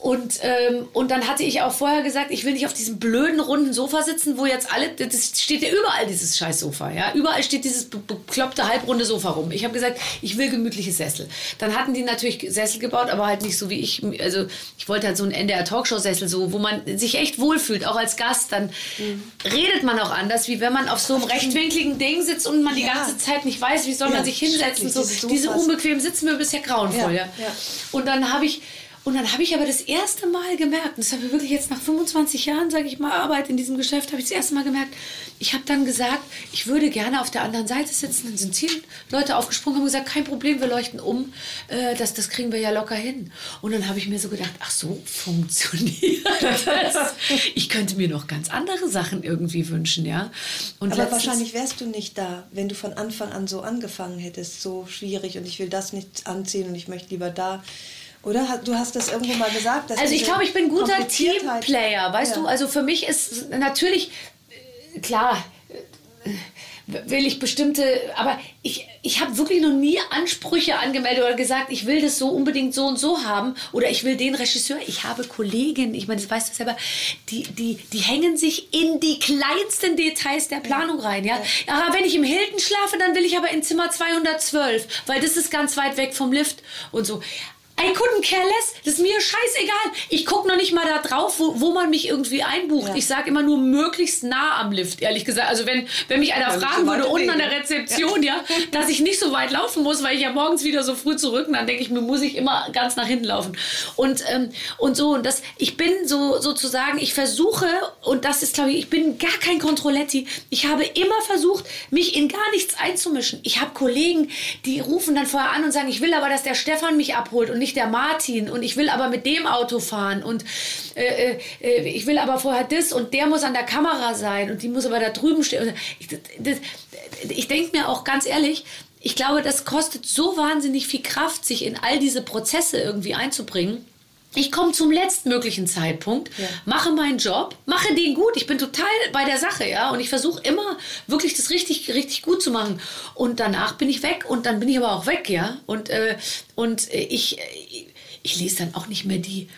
Und, ähm, und dann hatte ich auch vorher gesagt, ich will nicht auf diesem blöden, runden Sofa sitzen, wo jetzt alle, das steht ja überall dieses scheiß Sofa, ja. Überall steht dieses be- bekloppte, halbrunde Sofa rum. Ich habe gesagt, ich will gemütliche Sessel. Dann hatten die natürlich Sessel gebaut, aber halt nicht so wie ich, also ich wollte halt so einen NDR-Talkshow-Sessel, so, wo man sich echt wohlfühlt, auch als Gast. Dann redet man auch anders, wie wenn man auf so einem rechtwinkligen Ding sitzt und man die Ja. ganze Zeit nicht weiß, wie soll Ja, man sich hinsetzen. So, diese unbequemen Sitzmöbel ist ja grauenvoll, ja. ja. Und dann habe ich, Und dann habe ich aber das erste Mal gemerkt, und das habe ich wirklich jetzt nach 25 Jahren, sage ich mal, Arbeit in diesem Geschäft, habe ich das erste Mal gemerkt, ich habe dann gesagt, ich würde gerne auf der anderen Seite sitzen. Dann sind zehn Leute aufgesprungen und haben gesagt, kein Problem, wir leuchten um, äh, das, das kriegen wir ja locker hin. Und dann habe ich mir so gedacht, ach so, funktioniert das. Ich könnte mir noch ganz andere Sachen irgendwie wünschen, ja. Und aber wahrscheinlich wärst du nicht da, wenn du von Anfang an so angefangen hättest, so schwierig und ich will das nicht anziehen und ich möchte lieber da. Oder du hast das irgendwo mal gesagt. also ich glaube, ich bin guter Teamplayer, weißt ja. du? Also für mich ist natürlich klar will ich bestimmte, aber ich, ich habe wirklich noch nie Ansprüche angemeldet oder gesagt, ich will das so unbedingt so und so haben oder ich will den Regisseur. Ich habe Kollegen, ich meine, das weißt du selber, die, die, die hängen sich in die kleinsten Details der Planung rein. Ja? ja, wenn ich im Hilton schlafe, dann will ich aber in Zimmer 212, weil das ist ganz weit weg vom Lift und so. I couldn't care less. Das ist mir scheißegal. Ich gucke noch nicht mal da drauf, wo, wo man mich irgendwie einbucht. Ja. Ich sage immer nur möglichst nah am Lift, ehrlich gesagt. Also wenn, wenn mich einer ja, fragen würde, unten an der Rezeption, ja. ja. dass ich nicht so weit laufen muss, weil ich ja morgens wieder so früh zurück, dann denke ich mir, muss ich immer ganz nach hinten laufen. Und, ähm, und so, und das, ich bin so sozusagen, ich versuche, und das ist, glaube ich, ich bin gar kein Kontrolletti. Ich habe immer versucht, mich in gar nichts einzumischen. Ich habe Kollegen, die rufen dann vorher an und sagen, ich will aber, dass der Stefan mich abholt und nicht nicht der Martin und ich will aber mit dem Auto fahren und äh, äh, ich will aber vorher das und der muss an der Kamera sein und die muss aber da drüben stehen. Ich, ich denke mir auch ganz ehrlich, ich glaube, das kostet so wahnsinnig viel Kraft, sich in all diese Prozesse irgendwie einzubringen. Ich komme zum letztmöglichen Zeitpunkt, ja. mache meinen Job, mache den gut. Ich bin total bei der Sache, ja. Und ich versuche immer wirklich das richtig, richtig gut zu machen. Und danach bin ich weg und dann bin ich aber auch weg, ja. Und, äh, und ich, ich lese dann auch nicht mehr die,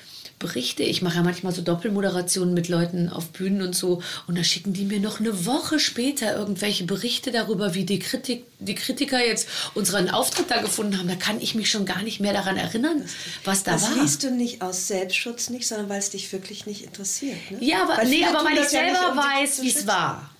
Berichte. Ich mache ja manchmal so Doppelmoderationen mit Leuten auf Bühnen und so. Und da schicken die mir noch eine Woche später irgendwelche Berichte darüber, wie die, Kritik, die Kritiker jetzt unseren Auftritt da gefunden haben. Da kann ich mich schon gar nicht mehr daran erinnern, was da das war. Das liest du nicht aus Selbstschutz nicht, sondern weil es dich wirklich nicht interessiert. Ne? Ja, aber, nee, aber weil ich selber ja weiß, wie es war.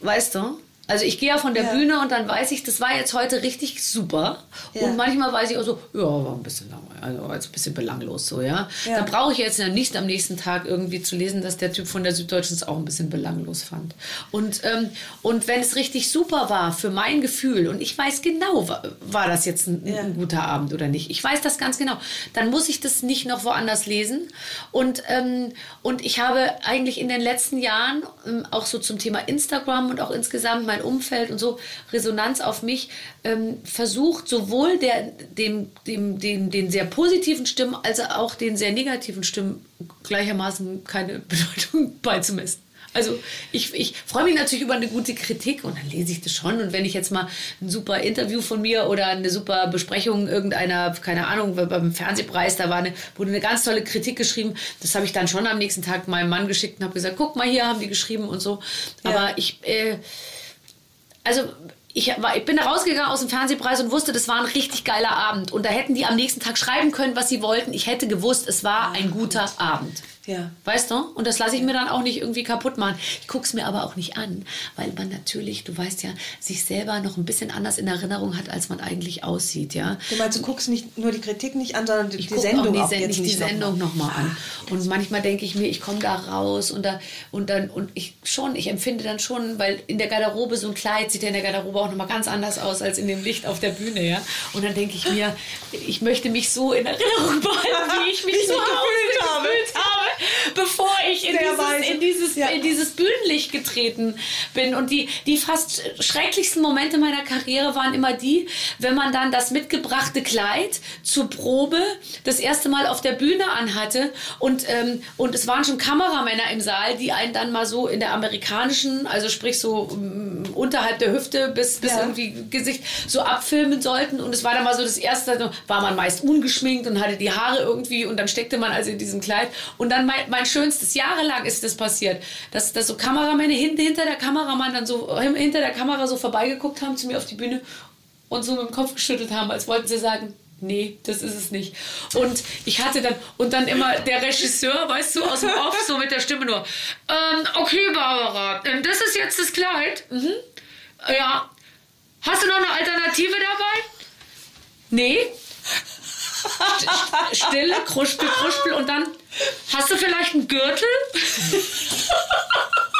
Weißt du? Also ich gehe ja von der ja. Bühne und dann weiß ich, das war jetzt heute richtig super. Ja. Und manchmal weiß ich auch so, ja, war ein bisschen langweilig, also ein bisschen belanglos so, ja. ja. Dann brauche ich jetzt ja nicht am nächsten Tag irgendwie zu lesen, dass der Typ von der Süddeutschen es auch ein bisschen belanglos fand. Und, ähm, und wenn es richtig super war für mein Gefühl und ich weiß genau, war, war das jetzt ein, ein, guter Abend oder nicht, ich weiß das ganz genau, dann muss ich das nicht noch woanders lesen. Und, ähm, und ich habe eigentlich in den letzten Jahren ähm, auch so zum Thema Instagram und auch insgesamt mein Umfeld und so Resonanz auf mich ähm, versucht, sowohl der, dem, dem, den, den sehr positiven Stimmen als auch den sehr negativen Stimmen gleichermaßen keine Bedeutung beizumessen. Also ich, ich freue mich natürlich über eine gute Kritik und dann lese ich das schon. Und wenn ich jetzt mal ein super Interview von mir oder eine super Besprechung irgendeiner, keine Ahnung, beim Fernsehpreis, da war eine, wurde eine ganz tolle Kritik geschrieben. Das habe ich dann schon am nächsten Tag meinem Mann geschickt und habe gesagt, guck mal, hier haben die geschrieben und so. Ja. Aber ich... Äh, also ich, war, ich bin da rausgegangen aus dem Fernsehpreis und wusste, das war ein richtig geiler Abend. Und da hätten die am nächsten Tag schreiben können, was sie wollten. Ich hätte gewusst, es war ein guter Abend. Ja. Weißt du? Und das lasse ich mir dann auch nicht irgendwie kaputt machen. Ich gucke es mir aber auch nicht an, weil man natürlich, du weißt ja, sich selber noch ein bisschen anders in Erinnerung hat, als man eigentlich aussieht, ja. Du meinst, du guckst nicht nur die Kritik nicht an, sondern die, ich die Sendung auch, die, auch nicht die Sendung nochmal noch an. Und manchmal denke ich mir, ich komme da raus und da und dann und ich schon, ich empfinde dann schon, weil in der Garderobe so ein Kleid sieht ja in der Garderobe auch nochmal ganz anders aus als in dem Licht auf der Bühne, ja. Und dann denke ich mir, ich möchte mich so in Erinnerung behalten, wie ich mich so gefühlt habe. bevor ich in dieses, in, dieses, ja. in dieses Bühnenlicht getreten bin. Und die, die fast schrecklichsten Momente meiner Karriere waren immer die, wenn man dann das mitgebrachte Kleid zur Probe das erste Mal auf der Bühne anhatte und, ähm, und es waren schon Kameramänner im Saal, die einen dann mal so in der amerikanischen, also sprich so um, unterhalb der Hüfte bis, bis ja. irgendwie Gesicht so abfilmen sollten. Und es war dann mal so das erste, war man meist ungeschminkt und hatte die Haare irgendwie und dann steckte man also in diesem Kleid. Und dann mein, mein schönstes, jahrelang ist das passiert, dass, dass so Kameramänner hinten hinter der Kameramann dann so hinter der Kamera so vorbeigeguckt haben zu mir auf die Bühne und so mit dem Kopf geschüttelt haben, als wollten sie sagen, nee, das ist es nicht. Und ich hatte dann, und dann immer der Regisseur, weißt du, aus dem Off, so mit der Stimme nur, ähm, okay, Barbara, ähm, das ist jetzt das Kleid. Mhm. Ja. Hast du noch eine Alternative dabei? Nee. Stille, Kruspel, Kruspel und dann hast du vielleicht einen Gürtel?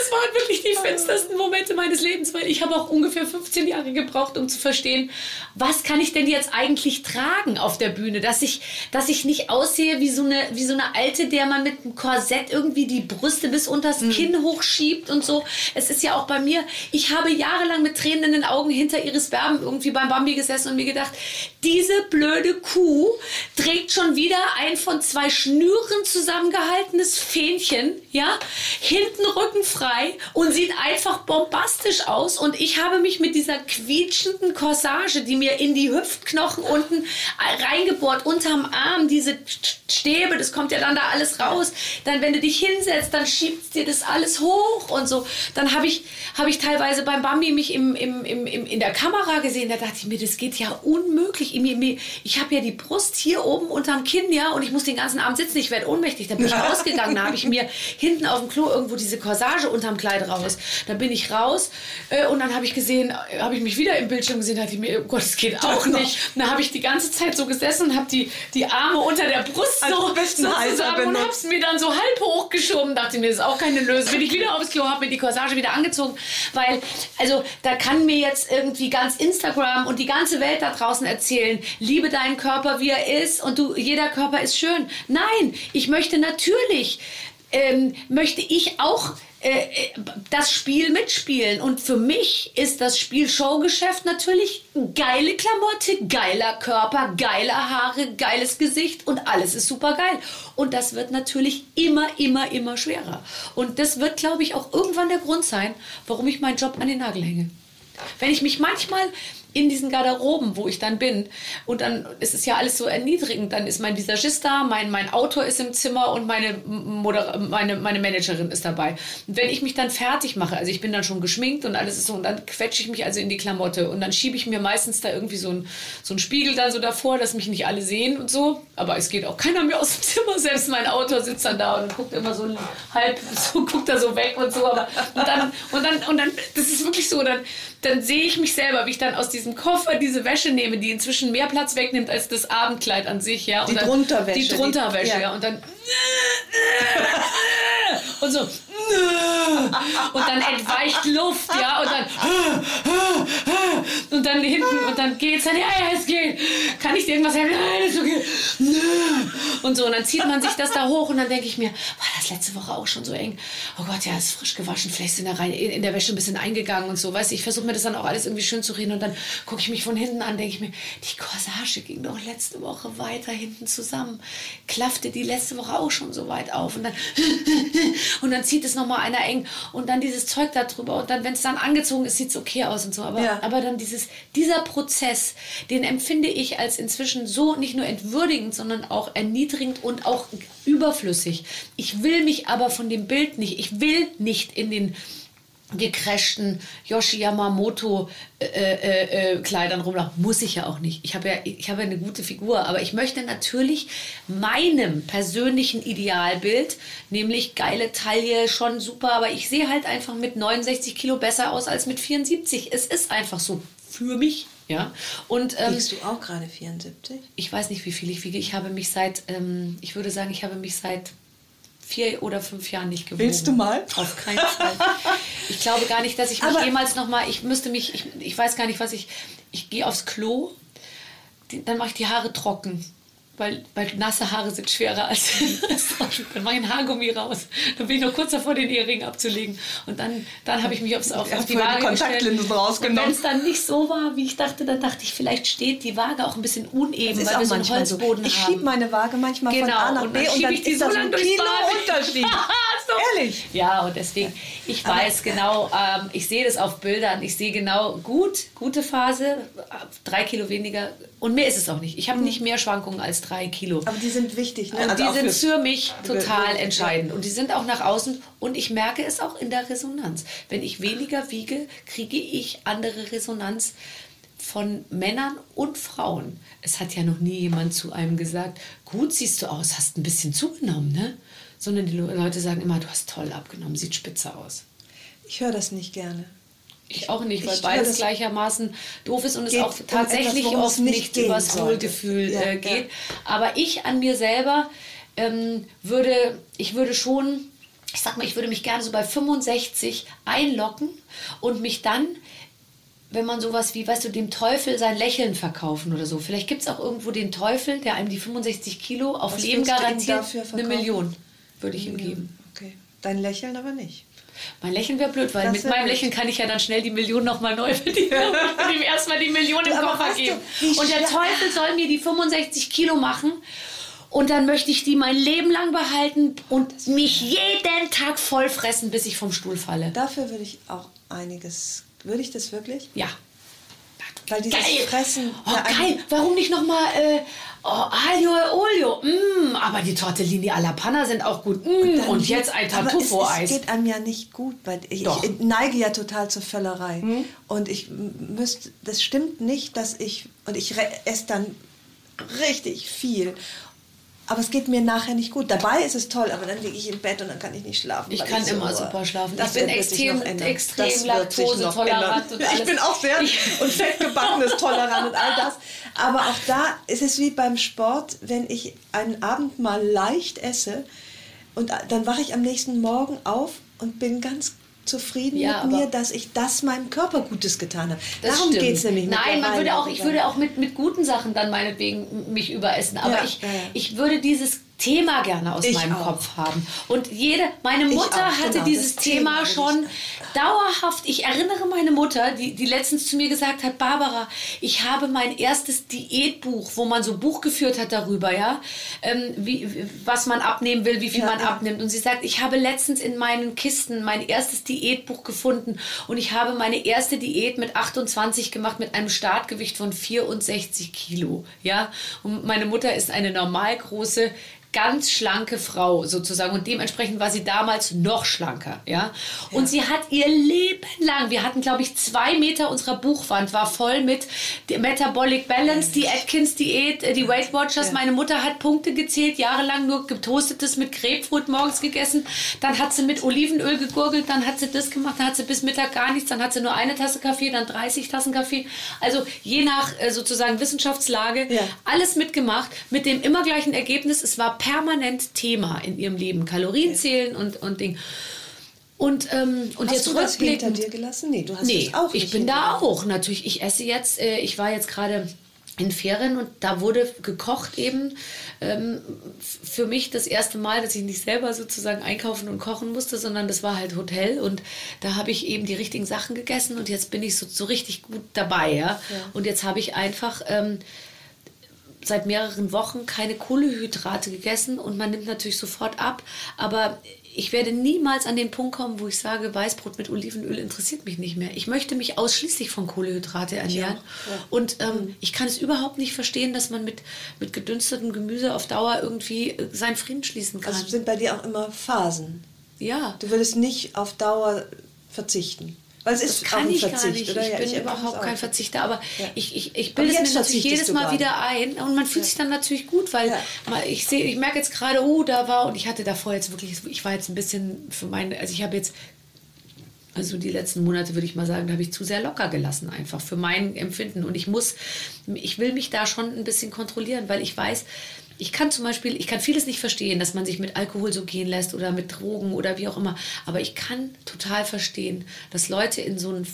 Es waren wirklich die finstersten Momente meines Lebens, weil ich habe auch ungefähr 15 Jahre gebraucht, um zu verstehen, was kann ich denn jetzt eigentlich tragen auf der Bühne, dass ich, dass ich nicht aussehe wie so eine, wie so eine alte, der man mit einem Korsett irgendwie die Brüste bis unters mhm. Kinn hochschiebt und so. Es ist ja auch bei mir, ich habe jahrelang mit Tränen in den Augen hinter Iris Berben irgendwie beim Bambi gesessen und mir gedacht, diese blöde Kuh trägt schon wieder ein von zwei Schnüren zusammengehaltenes Fähnchen, ja, hinten rückenfrei und sieht einfach bombastisch aus. Und ich habe mich mit dieser quietschenden Corsage, die mir in die Hüftknochen unten reingebohrt, unterm Arm, diese Stäbe, das kommt ja dann da alles raus. Dann, wenn du dich hinsetzt, dann schiebt dir das alles hoch und so. Dann habe ich, hab ich teilweise beim Bambi mich im, im, im, in der Kamera gesehen. Da dachte ich mir, das geht ja unmöglich. Ich, habe ja die Brust hier oben unterm Kinn, ja, und ich muss den ganzen Abend sitzen. Ich werde ohnmächtig. Da bin ich rausgegangen. Da habe ich mir hinten auf dem Klo irgendwo diese Corsage unterm Kleid raus. Da bin ich raus äh, und dann habe ich gesehen, habe ich mich wieder im Bildschirm gesehen, dachte ich mir, oh Gott, das geht auch nicht. Und dann habe ich die ganze Zeit so gesessen und habe die, die Arme unter der Brust also so, so zusammen und habe es mir dann so halb hochgeschoben. Dachte mir, das ist auch keine Lösung. Bin ich wieder aufs Klo, habe mir die Corsage wieder angezogen, weil, also da kann mir jetzt irgendwie ganz Instagram und die ganze Welt da draußen erzählen, liebe deinen Körper, wie er ist und du, jeder Körper ist schön. Nein, ich möchte natürlich ähm, möchte ich auch äh, äh, das Spiel mitspielen. Und für mich ist das Spiel-Show-Geschäft natürlich geile Klamotte, geiler Körper, geile Haare, geiles Gesicht und alles ist super geil. Und das wird natürlich immer, immer, immer schwerer. Und das wird, glaube ich, auch irgendwann der Grund sein, warum ich meinen Job an den Nagel hänge. Wenn ich mich manchmal in diesen Garderoben, wo ich dann bin. Und dann ist es ja alles so erniedrigend. Dann ist mein Visagist da, mein, mein Autor ist im Zimmer und meine, Moder meine, meine Managerin ist dabei. Und wenn ich mich dann fertig mache, also ich bin dann schon geschminkt und alles ist so, und dann quetsche ich mich also in die Klamotte und dann schiebe ich mir meistens da irgendwie so ein, so Spiegel dann so davor, dass mich nicht alle sehen und so. Aber es geht auch keiner mehr aus dem Zimmer. Selbst mein Autor sitzt dann da und guckt immer so halb, so guckt er so weg und so. Aber, und dann, und dann, und dann, das ist wirklich so, dann, dann sehe ich mich selber, wie ich dann aus diesem Koffer diese Wäsche nehme, die inzwischen mehr Platz wegnimmt als das Abendkleid an sich, ja. Und die dann, Drunterwäsche. Die Drunterwäsche, die, ja. ja. Und dann und so und dann entweicht Luft, ja, und dann und dann hinten und dann geht's dann, ja, ja, es geht. Kann ich dir irgendwas helfen? Nein, ist okay. Und so, und dann zieht man sich das da hoch und dann denke ich mir, war das letzte Woche auch schon so eng? Oh Gott, ja, ist frisch gewaschen, vielleicht sind da rein, in der Wäsche ein bisschen eingegangen und so, weißt du, ich versuche mir das dann auch alles irgendwie schön zu reden und dann gucke ich mich von hinten an, denke ich mir, die Corsage ging doch letzte Woche weiter hinten zusammen, klaffte die letzte Woche auch schon so weit auf und dann und dann zieht es nochmal einer eng und dann dieses Zeug da drüber und dann, wenn es dann angezogen ist, sieht es okay aus und so. Aber, ja. aber dann dieses, dieser Prozess, den empfinde ich als inzwischen so nicht nur entwürdigend, sondern auch erniedrigend und auch überflüssig. Ich will mich aber von dem Bild nicht, ich will nicht in den gecrashten Yoshi Yamamoto äh, äh, äh, Kleidern rumlaufen. Muss ich ja auch nicht. Ich habe ja, ich habe ja eine gute Figur, aber ich möchte natürlich meinem persönlichen Idealbild, nämlich geile Taille, schon super, aber ich sehe halt einfach mit 69 Kilo besser aus als mit 74. Es ist einfach so für mich. Ja. Und, ähm, Wiegst du auch gerade 74? Ich weiß nicht, wie viel ich wiege. Ich habe mich seit, ähm, ich würde sagen, ich habe mich seit vier oder fünf Jahren nicht gewogen. Willst du mal? Auf keinen Fall. Ich glaube gar nicht, dass ich mich Aber jemals noch mal, ich müsste mich, ich, ich weiß gar nicht, was ich, ich gehe aufs Klo, dann mache ich die Haare trocken weil, weil nasse Haare sind schwerer als, dann mache ich ein Haargummi raus. Dann bin ich noch kurz davor, den Ehering abzulegen. Und dann, dann habe ich mich aufs, auf, auf die Waage Kontaktlinsen rausgenommen. Und wenn es dann nicht so war, wie ich dachte, dann dachte ich, vielleicht steht die Waage auch ein bisschen uneben, weil wir so einen Holzboden so. Ich schiebe meine Waage manchmal genau. von A nach B und dann, ich die ist so ein Kilo Unterschied. so. Ehrlich? Ja, und deswegen, ich weiß genau, ähm, ich sehe das auf Bildern, ich sehe genau, gut, gute Phase, drei Kilo weniger und mehr ist es auch nicht. Ich habe mhm. nicht mehr Schwankungen als drei Kilo. Aber die sind wichtig. Ne? Und also die sind für, mich total entscheidend. Und die sind auch nach außen. Und ich merke es auch in der Resonanz. Wenn ich weniger wiege, kriege ich andere Resonanz von Männern und Frauen. Es hat ja noch nie jemand zu einem gesagt, gut siehst du aus, hast ein bisschen zugenommen, ne? Sondern die Leute sagen immer, du hast toll abgenommen, sieht spitze aus. Ich höre das nicht gerne. Ich auch nicht, weil Ich beides das gleichermaßen doof ist und es auch um tatsächlich etwas, worum es oft nicht übers sollte. Wohlgefühl Ja, äh, ja. geht. Aber ich an mir selber ähm, würde, ich würde schon, ich sag mal, ich würde mich gerne so bei 65 einlocken und mich dann wenn man sowas wie, weißt du, dem Teufel sein Lächeln verkaufen oder so. Vielleicht gibt es auch irgendwo den Teufel, der einem die 65 Kilo auf Was Leben garantiert. Eine? Million würde ich ihm geben. Okay. Dein Lächeln aber nicht. Mein Lächeln wäre blöd, weil Das mit meinem. Lächeln kann ich ja dann schnell die Million nochmal neu verdienen. ich will ihm erstmal die Million im Koffer geben. Und der Teufel soll mir die 65 Kilo machen. Und dann möchte ich die mein Leben lang behalten und mich jeden Tag voll fressen, bis ich vom Stuhl falle. Dafür würde ich auch einiges. Würde ich das wirklich? Ja. Weil dieses Geil. Fressen. Oh, geil. Warum nicht nochmal äh, oh, Aglio e Olio? Mm, aber die Tortellini alla Panna sind auch gut. Mm, Dann und jetzt ein Tartufo-Eis. Es geht einem ja nicht gut, weil ich, ich neige ja total zur Völlerei. Hm? Und ich müsste, das stimmt nicht, dass ich, und ich esse dann richtig viel. Aber es geht mir nachher nicht gut. Dabei ist es toll, aber dann liege ich im Bett und dann kann ich nicht schlafen. Ich kann so- immer super schlafen. Das Ich bin extrem- extrem laktosetolerant. Ich bin auch sehr Ich- und fettgebackenes tolerant und all das. Aber auch da ist es wie beim Sport, wenn ich einen Abend mal leicht esse und dann wache ich am nächsten Morgen auf und bin ganz zufrieden Ja, mit mir, dass ich das meinem Körper Gutes getan habe. Darum geht es nämlich. Nein, man würde auch, ich würde auch mit, mit guten Sachen dann meinetwegen mich überessen. Aber Ja, ich, ja. ich würde dieses Thema gerne aus Ich meinem auch. Kopf haben. Und jede, meine Ich Mutter auch, hatte genau, dieses Thema Thema ich schon sagen. dauerhaft. Ich erinnere meine Mutter, die, die letztens zu mir gesagt hat, Barbara, ich habe mein erstes Diätbuch, wo man so Buch geführt hat darüber, ja, ähm, wie, wie- was man abnehmen will, wie viel Ja, man ja. abnimmt. Und sie sagt, ich habe letztens in meinen Kisten mein erstes Diätbuch gefunden und ich habe meine erste Diät mit 28 gemacht mit einem Startgewicht von 64 Kilo. Ja, und meine Mutter ist eine normal große ganz schlanke Frau sozusagen und dementsprechend war sie damals noch schlanker, ja. Und sie hat ihr Leben lang, wir hatten glaube ich zwei Meter unserer Buchwand war voll mit Metabolic Balance, die Atkins Diät, äh, die Weight Watchers. Meine Mutter hat Punkte gezählt, jahrelang nur getoastetes mit Grapefruit morgens gegessen. Dann hat sie mit Olivenöl gegurgelt, dann hat sie das gemacht, dann hat sie bis Mittag gar nichts, dann hat sie nur eine Tasse Kaffee, dann 30 Tassen Kaffee. Also je nach äh, sozusagen Wissenschaftslage Ja. alles mitgemacht mit dem immer gleichen Ergebnis. Es war permanent Thema in ihrem Leben. Kalorien zählen und, und Ding. Und, ähm, und Hast jetzt du das hinter dir gelassen? Nee, du hast Nee, das auch ich nicht bin hinter da auch natürlich. Ich esse jetzt, äh, ich war jetzt gerade in Ferien und da wurde gekocht eben ähm, für mich das erste Mal, dass ich nicht selber sozusagen einkaufen und kochen musste, sondern das war halt Hotel und da habe ich eben die richtigen Sachen gegessen und jetzt bin ich so, so richtig gut dabei, ja. Und jetzt habe ich einfach ähm, seit mehreren Wochen keine Kohlehydrate gegessen und man nimmt natürlich sofort ab. Aber ich werde niemals an den Punkt kommen, wo ich sage, Weißbrot mit Olivenöl interessiert mich nicht mehr. Ich möchte mich ausschließlich von Kohlehydrate ernähren. Und ähm, ich kann es überhaupt nicht verstehen, dass man mit, mit gedünstetem Gemüse auf Dauer irgendwie äh, seinen Frieden schließen kann. Also sind bei dir auch immer Phasen. ja. Du würdest nicht auf Dauer verzichten. Weil es Das ist kann ich Verzicht, gar nicht. oder? Ich Ja, bin empfinde überhaupt kein. Verzichter, aber Ja. ich, ich, ich bilde es mir natürlich jedes Mal wieder ein und man fühlt sich dann natürlich gut, weil Ja. ich sehe, ich merke jetzt gerade, oh, da war und ich hatte davor jetzt wirklich, ich war jetzt ein bisschen für meine, also ich habe jetzt also die letzten Monate würde ich mal sagen, da habe ich zu sehr locker gelassen einfach für mein Empfinden und ich muss, ich will mich da schon ein bisschen kontrollieren, weil ich weiß, ich kann zum Beispiel, ich kann vieles nicht verstehen, dass man sich mit Alkohol so gehen lässt oder mit Drogen oder wie auch immer, aber ich kann total verstehen, dass Leute in so ein,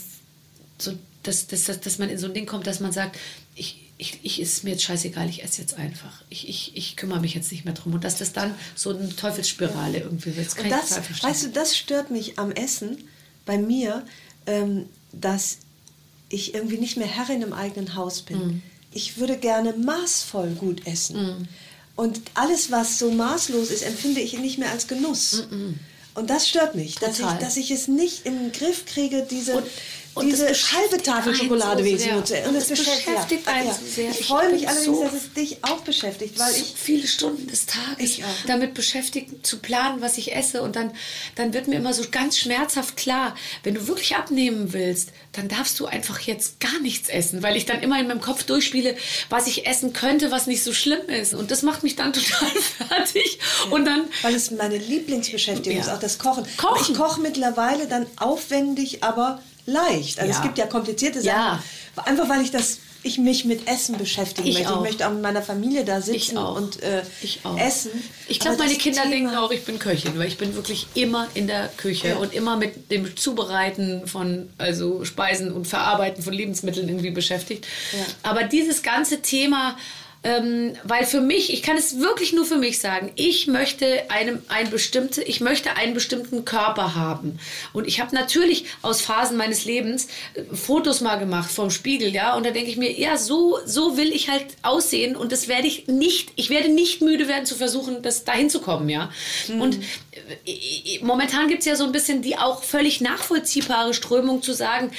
so, dass, dass, dass, dass man in so ein Ding kommt, dass man sagt, ich, ich, ich ist mir jetzt scheißegal, ich esse jetzt einfach. Ich, ich, ich kümmere mich jetzt nicht mehr drum. Und dass das dann so eine Teufelsspirale irgendwie wird. Das kann Und ich das, total verstehen. weißt du, das stört mich am Essen bei mir, ähm, dass ich irgendwie nicht mehr Herrin im eigenen Haus bin. Mm. Ich würde gerne maßvoll gut essen. Und alles, was so maßlos ist, empfinde ich nicht mehr als Genuss. Und das stört mich, dass ich, dass ich es nicht in den Griff kriege, diese, Und- und diese halbe Tafel Schokolade so sehr. essen. Und das das beschäftigt ja, einen ja. so sehr. Ich Ich freue mich allerdings, so- dass es dich auch beschäftigt, weil so ich viele Stunden des Tages damit beschäftigt zu planen, was ich esse und dann, dann wird mir immer so ganz schmerzhaft klar, wenn du wirklich abnehmen willst, dann darfst du einfach jetzt gar nichts essen, weil ich dann immer in meinem Kopf durchspiele, was ich essen könnte, was nicht so schlimm ist und das macht mich dann total fertig und dann Weil es meine Lieblingsbeschäftigung Ja. ist, auch das Kochen. Kochen. Ich koche mittlerweile dann aufwendig, aber leicht. Also Ja. es gibt ja komplizierte Sachen. Ja. Einfach weil ich das ich mich mit Essen beschäftigen Ich möchte. auch. Ich möchte auch mit meiner Familie da sitzen und äh, ich essen. Ich glaube, meine Kinder Thema- denken auch, ich bin Köchin, weil ich bin wirklich immer in der Küche Ja. und immer mit dem Zubereiten von also Speisen und Verarbeiten von Lebensmitteln irgendwie beschäftigt. Ja. Aber dieses ganze Thema ähm, weil für mich, ich kann es wirklich nur für mich sagen, ich möchte einem ein bestimmte, ich möchte einen bestimmten Körper haben. Und ich habe natürlich aus Phasen meines Lebens äh, Fotos mal gemacht vom Spiegel, ja, und da denke ich mir, ja, so, so will ich halt aussehen und das werde ich nicht, ich werde nicht müde werden zu versuchen, das dahin zu kommen, ja. Und äh, äh, momentan gibt es ja so ein bisschen die auch völlig nachvollziehbare Strömung zu sagen,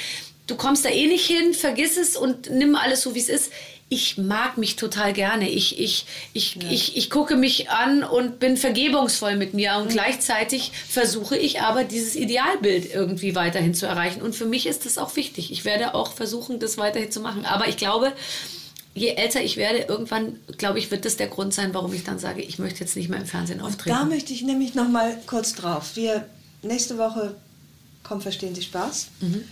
du kommst da eh nicht hin, vergiss es und nimm alles so, wie es ist. Ich mag mich total gerne. Ich, ich, ich, ich, ich gucke mich an und bin vergebungsvoll mit mir. Und gleichzeitig versuche ich aber, dieses Idealbild irgendwie weiterhin zu erreichen. Und für mich ist das auch wichtig. Ich werde auch versuchen, das weiterhin zu machen. Aber ich glaube, je älter ich werde, irgendwann, glaube ich, wird das der Grund sein, warum ich dann sage, ich möchte jetzt nicht mehr im Fernsehen auftreten. Da möchte ich nämlich noch mal kurz drauf. Wir nächste Woche kommt Verstehen Sie Spaß. Mhm.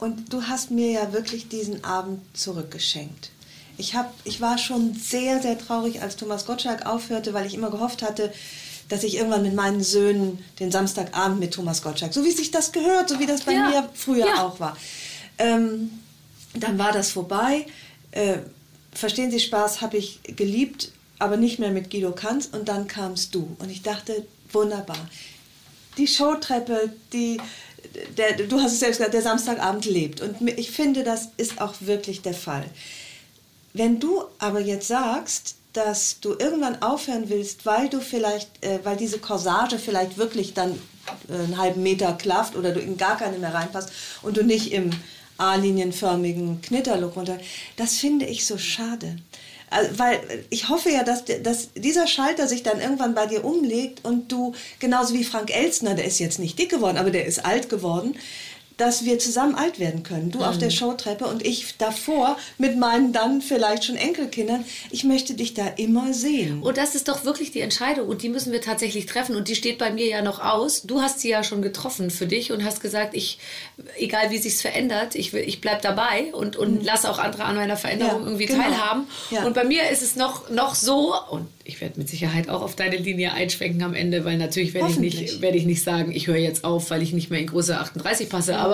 Und du hast mir ja wirklich diesen Abend zurückgeschenkt. Ich, hab, ich war schon sehr, sehr traurig, als Thomas Gottschalk aufhörte, weil ich immer gehofft hatte, dass ich irgendwann mit meinen Söhnen den Samstagabend mit Thomas Gottschalk, so wie sich das gehört, so wie das bei Ja. mir früher Ja. auch war. Ähm, dann war das vorbei. Äh, Verstehen Sie Spaß habe ich geliebt, aber nicht mehr mit Guido Kanz. Und dann kamst du. Und ich dachte, wunderbar. Die Showtreppe, die, der, du hast es selbst gesagt, der Samstagabend lebt. Und ich finde, das ist auch wirklich der Fall. Wenn du aber jetzt sagst, dass du irgendwann aufhören willst, weil du vielleicht, äh, weil diese Corsage vielleicht wirklich dann äh, einen halben Meter klafft oder du in gar keine mehr reinpasst und du nicht im A-linienförmigen Knitterlook runter, das finde ich so schade. Also, weil ich hoffe ja, dass, dass dieser Schalter sich dann irgendwann bei dir umlegt und du, genauso wie Frank Elstner, der ist jetzt nicht dick geworden, aber der ist alt geworden, dass wir zusammen alt werden können. Du auf der Showtreppe und ich davor mit meinen dann vielleicht schon Enkelkindern. Ich möchte dich da immer sehen. Und das ist doch wirklich die Entscheidung und die müssen wir tatsächlich treffen und die steht bei mir ja noch aus. Du hast sie ja schon getroffen für dich und hast gesagt, ich, egal wie sich's verändert, ich, will- ich bleib dabei und, und lasse auch andere an meiner Veränderung Ja, irgendwie genau. teilhaben. Ja. Und bei mir ist es noch, noch so und ich werde mit Sicherheit auch auf deine Linie einschwenken am Ende, weil natürlich werde ich, nicht, werde ich nicht sagen, ich höre jetzt auf, weil ich nicht mehr in Größe 38 passe. Aber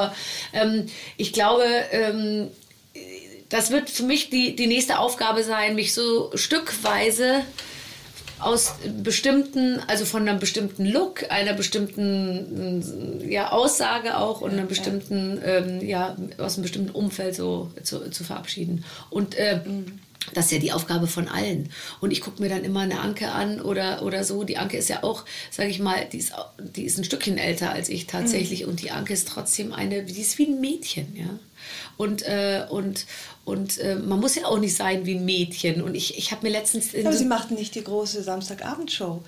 ähm, ich glaube, ähm, das wird für mich die, die nächste Aufgabe sein, mich so stückweise aus bestimmten, also von einem bestimmten Look, einer bestimmten ja, Aussage auch und einem bestimmten, ähm, ja, aus einem bestimmten Umfeld so zu, zu verabschieden. Und äh, das ist ja die Aufgabe von allen. Und ich gucke mir dann immer eine Anke an oder, oder so. Die Anke ist ja auch, sage ich mal, die ist, die ist ein Stückchen älter als ich tatsächlich. Und die Anke ist trotzdem eine, die ist wie ein Mädchen, ja. Und, äh, und, und äh, man muss ja auch nicht sein wie ein Mädchen. Und ich, ich habe mir letztens... Aber sie machten nicht die große Samstagabendshow.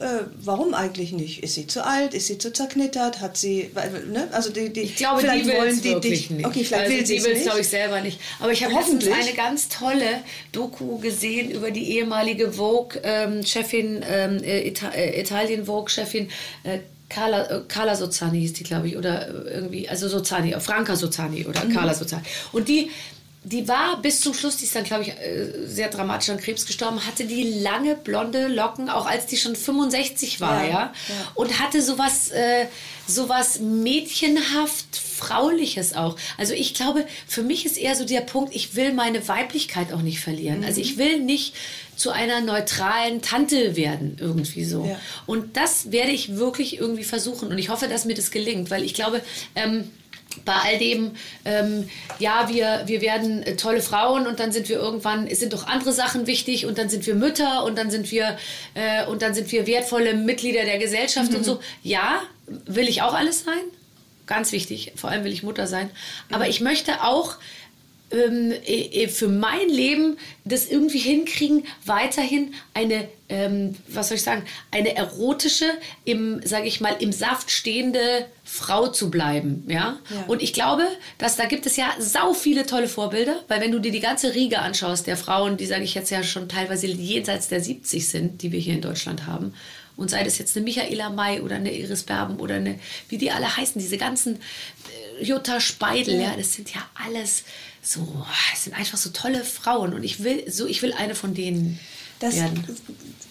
Äh, warum eigentlich nicht? Ist sie zu alt? Ist sie zu zerknittert? Hat sie, ne? Also die, die, Ich glaube, vielleicht die wollen die dich, nicht. Okay, vielleicht also will sie es will es, nicht. glaube ich, selber nicht. Aber ich habe letztens Hoffentlich. eine ganz tolle Doku gesehen über die ehemalige Vogue-Chefin, ähm, äh, Ita äh, Italien-Vogue-Chefin, äh, Carla, äh, Carla Sozzani hieß die, glaube ich, oder äh, irgendwie, also Sozzani, äh, Franca Sozzani oder Mhm. Carla Sozzani. Und die, die war bis zum Schluss, die ist dann, glaube ich, äh, sehr dramatisch an Krebs gestorben, hatte die lange blonde Locken, auch als die schon 65 war, Ja, ja. ja. Und hatte sowas, äh, sowas mädchenhaft Frauliches auch. Also ich glaube, für mich ist eher so der Punkt, ich will meine Weiblichkeit auch nicht verlieren. Also Mhm. ich will nicht zu einer neutralen Tante werden, irgendwie so. Ja. Und das werde ich wirklich irgendwie versuchen. Und ich hoffe, dass mir das gelingt, weil ich glaube, ähm, bei all dem, ähm, ja, wir, wir werden tolle Frauen und dann sind wir irgendwann, es sind doch andere Sachen wichtig und dann sind wir Mütter und dann sind wir, äh, und dann sind wir wertvolle Mitglieder der Gesellschaft und so. Ja, will ich auch alles sein. Ganz wichtig. Vor allem will ich Mutter sein. Aber ich möchte auch ähm, äh, äh, für mein Leben das irgendwie hinkriegen, weiterhin eine, ähm, was soll ich sagen, eine erotische, im, sage ich mal, im Saft stehende Frau zu bleiben, ja? Ja. Und ich glaube, dass da gibt es ja sau viele tolle Vorbilder, weil wenn du dir die ganze Riege anschaust der Frauen, die, sage ich jetzt ja schon teilweise jenseits der 70 sind, die wir hier in Deutschland haben, und sei das jetzt eine Michaela May oder eine Iris Berben oder eine, wie die alle heißen, diese ganzen äh, Jutta Speidel, ja. das sind ja alles so, das sind einfach so tolle Frauen und ich will so, ich will eine von denen Das werden.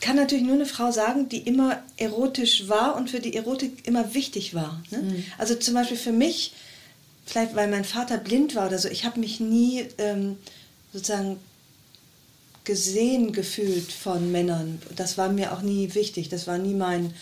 kann natürlich nur eine Frau sagen, die immer erotisch war und für die Erotik immer wichtig war. Ne? Mhm. Also zum Beispiel für mich, vielleicht weil mein Vater blind war oder so, ich habe mich nie ähm, sozusagen gesehen gefühlt von Männern. Das war mir auch nie wichtig. Das war nie mein.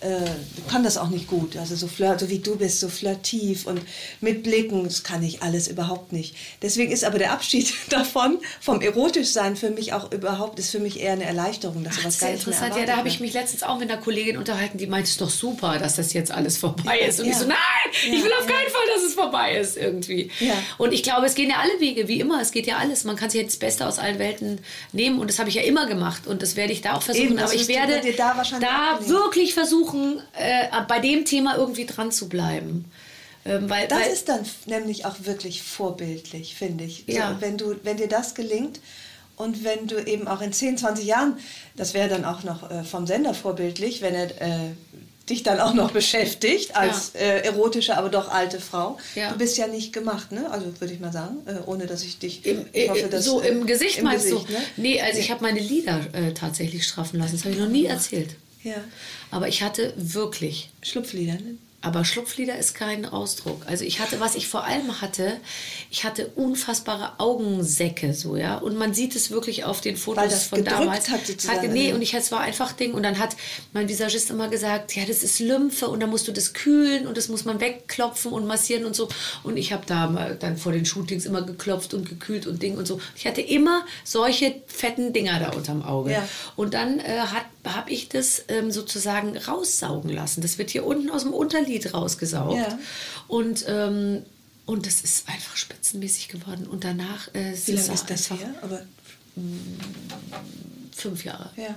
Äh, ich kann das auch nicht gut. Also so, flirt, so wie du bist, so flirtiv und mit Blicken, das kann ich alles überhaupt nicht. Deswegen ist aber der Abschied davon, vom Erotischsein für mich auch überhaupt, ist für mich eher eine Erleichterung, dass Ach, gar nicht mehr interessant. Ja, da habe ich mich letztens auch mit einer Kollegin unterhalten, die meinte, es ist doch super, dass das jetzt alles vorbei ist. Und Ja. ich so, nein, Ja, ich will auf ja. keinen Fall, dass es vorbei ist irgendwie. Ja. Und ich glaube, es gehen ja alle Wege, wie immer. Es geht ja alles. Man kann sich jetzt das Beste aus allen Welten nehmen. Und das habe ich ja immer gemacht. Und das werde ich da auch versuchen. Eben, Aber ich werde da da wirklich versuchen, äh, bei dem Thema irgendwie dran zu bleiben. Ähm, weil, Das weil, ist dann nämlich auch wirklich vorbildlich, finde ich. Ja. So, wenn, du, wenn dir das gelingt und wenn du eben auch in 10, 20 Jahren, das wäre dann auch noch äh, vom Sender vorbildlich, wenn er äh, dich dann auch noch beschäftigt als äh, erotische, aber doch alte Frau. Ja. Du bist ja nicht gemacht, ne? Also würde ich mal sagen, äh, ohne dass ich dich. Im, ich hoffe, äh, dass, so äh, im Gesicht im meinst Gesicht, du? Ne? Nee, also ich habe meine Lieder äh, tatsächlich straffen lassen. Das habe ich noch nie erzählt. Ja. Aber ich hatte wirklich Schlupflieder, ne? Aber Schlupflider ist kein Ausdruck. Also ich hatte, was ich vor allem hatte, ich hatte unfassbare Augensäcke so, ja. Und man sieht es wirklich auf den Fotos Weil das von damals. hat Hatte, nee, und ich, es war einfach Ding. Und dann hat mein Visagist immer gesagt, ja, das ist Lymphe und dann musst du das kühlen und das muss man wegklopfen und massieren und so. Und ich habe da dann vor den Shootings immer geklopft und gekühlt und Ding und so. Ich hatte immer solche fetten Dinger da unterm Auge. Ja. Und dann äh, habe ich das ähm, sozusagen raussaugen lassen. Das wird hier unten aus dem Unterlid rausgesaugt. Ja. Und, ähm, und das ist einfach spitzenmäßig geworden. Und danach äh, Wie lange ist das her? Aber, Fünf Jahre. ja.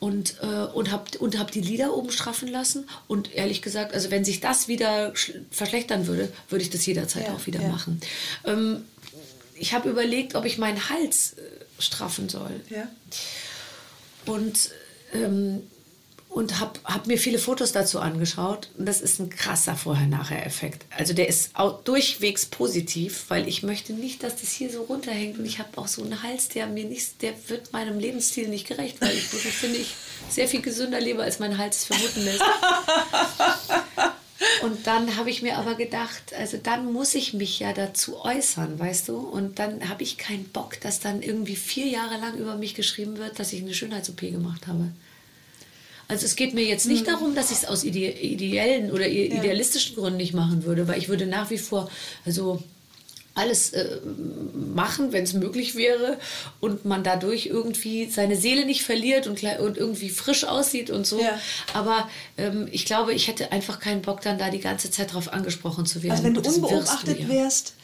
Und, äh, und habe und hab die Lieder oben straffen lassen. Und ehrlich gesagt, also wenn sich das wieder sch- verschlechtern würde, würde ich das jederzeit Ja, auch wieder ja. machen. Ähm, ich habe überlegt, ob ich meinen Hals äh, straffen soll. ja. und, ähm, und habe hab mir viele Fotos dazu angeschaut. Und das ist ein krasser Vorher-Nachher-Effekt. Also der ist auch durchwegs positiv, weil ich möchte nicht, dass das hier so runterhängt. Und ich habe auch so einen Hals, der mir nicht, der wird meinem Lebensstil nicht gerecht, weil ich wirklich finde, ich sehr viel gesünder lebe, als mein Hals vermuten lässt. Und dann habe ich mir aber gedacht, also dann muss ich mich ja dazu äußern, weißt du? Und dann habe ich keinen Bock, dass dann irgendwie vier Jahre lang über mich geschrieben wird, dass ich eine Schönheits-OP gemacht habe. Also es geht mir jetzt nicht darum, dass ich es aus ide ideellen oder idealistischen Gründen nicht machen würde, weil ich würde nach wie vor, also alles äh, machen, wenn es möglich wäre und man dadurch irgendwie seine Seele nicht verliert und, und irgendwie frisch aussieht und so. Ja. Aber ähm, ich glaube, ich hätte einfach keinen Bock, dann da die ganze Zeit drauf angesprochen zu werden. Also wenn du unbeobachtet du ja. wärst,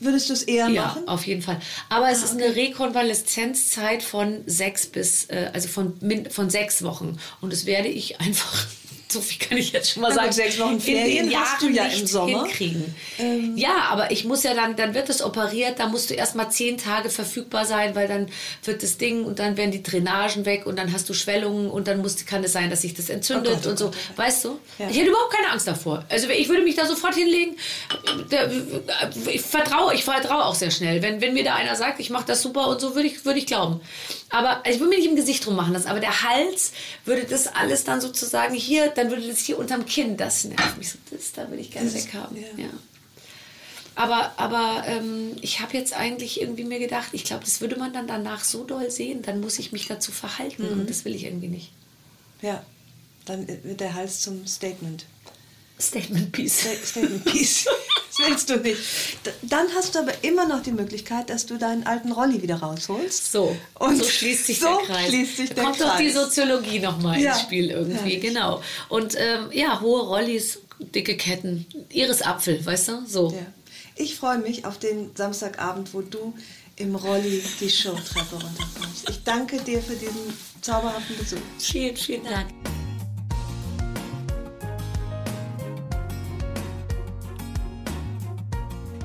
würdest du es eher Ja, machen? auf jeden Fall. Aber es ist eine Rekonvaleszenzzeit von sechs bis, äh, also von, von sechs Wochen. Und das werde ich einfach, so viel kann ich jetzt schon mal sagen, sechs Wochen Ferien hast du ja im Sommer. hinkriegen. Ähm. ja, aber ich muss ja dann, dann wird es operiert, da musst du erst mal zehn Tage verfügbar sein, weil dann wird das Ding und dann werden die Drainagen weg und dann hast du Schwellungen und dann muss, kann es sein, dass sich das entzündet Oh Gott, oh und so. Oh. Weißt du? Ja. Ich hätte überhaupt keine Angst davor. Also ich würde mich da sofort hinlegen. Ich vertraue, ich vertraue auch sehr schnell. Wenn, wenn mir da einer sagt, ich mache das super und so, würde ich, würde ich glauben. Aber also ich würde mir nicht im Gesicht drum machen lassen. Aber der Hals würde das alles dann sozusagen hier, dann würde das hier unterm Kinn, das nervt mich so. Das, da würde ich gerne Das- weghaben. ja. Ja. Aber, aber ähm, ich habe jetzt eigentlich irgendwie mir gedacht, ich glaube, das würde man dann danach so doll sehen, dann muss ich mich dazu verhalten Mhm. und das will ich irgendwie nicht. Ja. Dann wird der Hals zum Statement. Statement Piece. Sta- Statement Piece. Das willst du nicht. Dann hast du aber immer noch die Möglichkeit, dass du deinen alten Rolli wieder rausholst. So, Und so schließt sich so der Kreis. schließt sich da der kommt doch die. Soziologie nochmal Ja, ins Spiel irgendwie, herrlich. genau. Und ähm, ja, hohe Rollis, dicke Ketten, Iris Apfel, weißt du? So. Ja. Ich freue mich auf den Samstagabend, wo du im Rolli die Showtreppe runterkommst. Ich danke dir für diesen zauberhaften Besuch. Vielen, vielen Dank.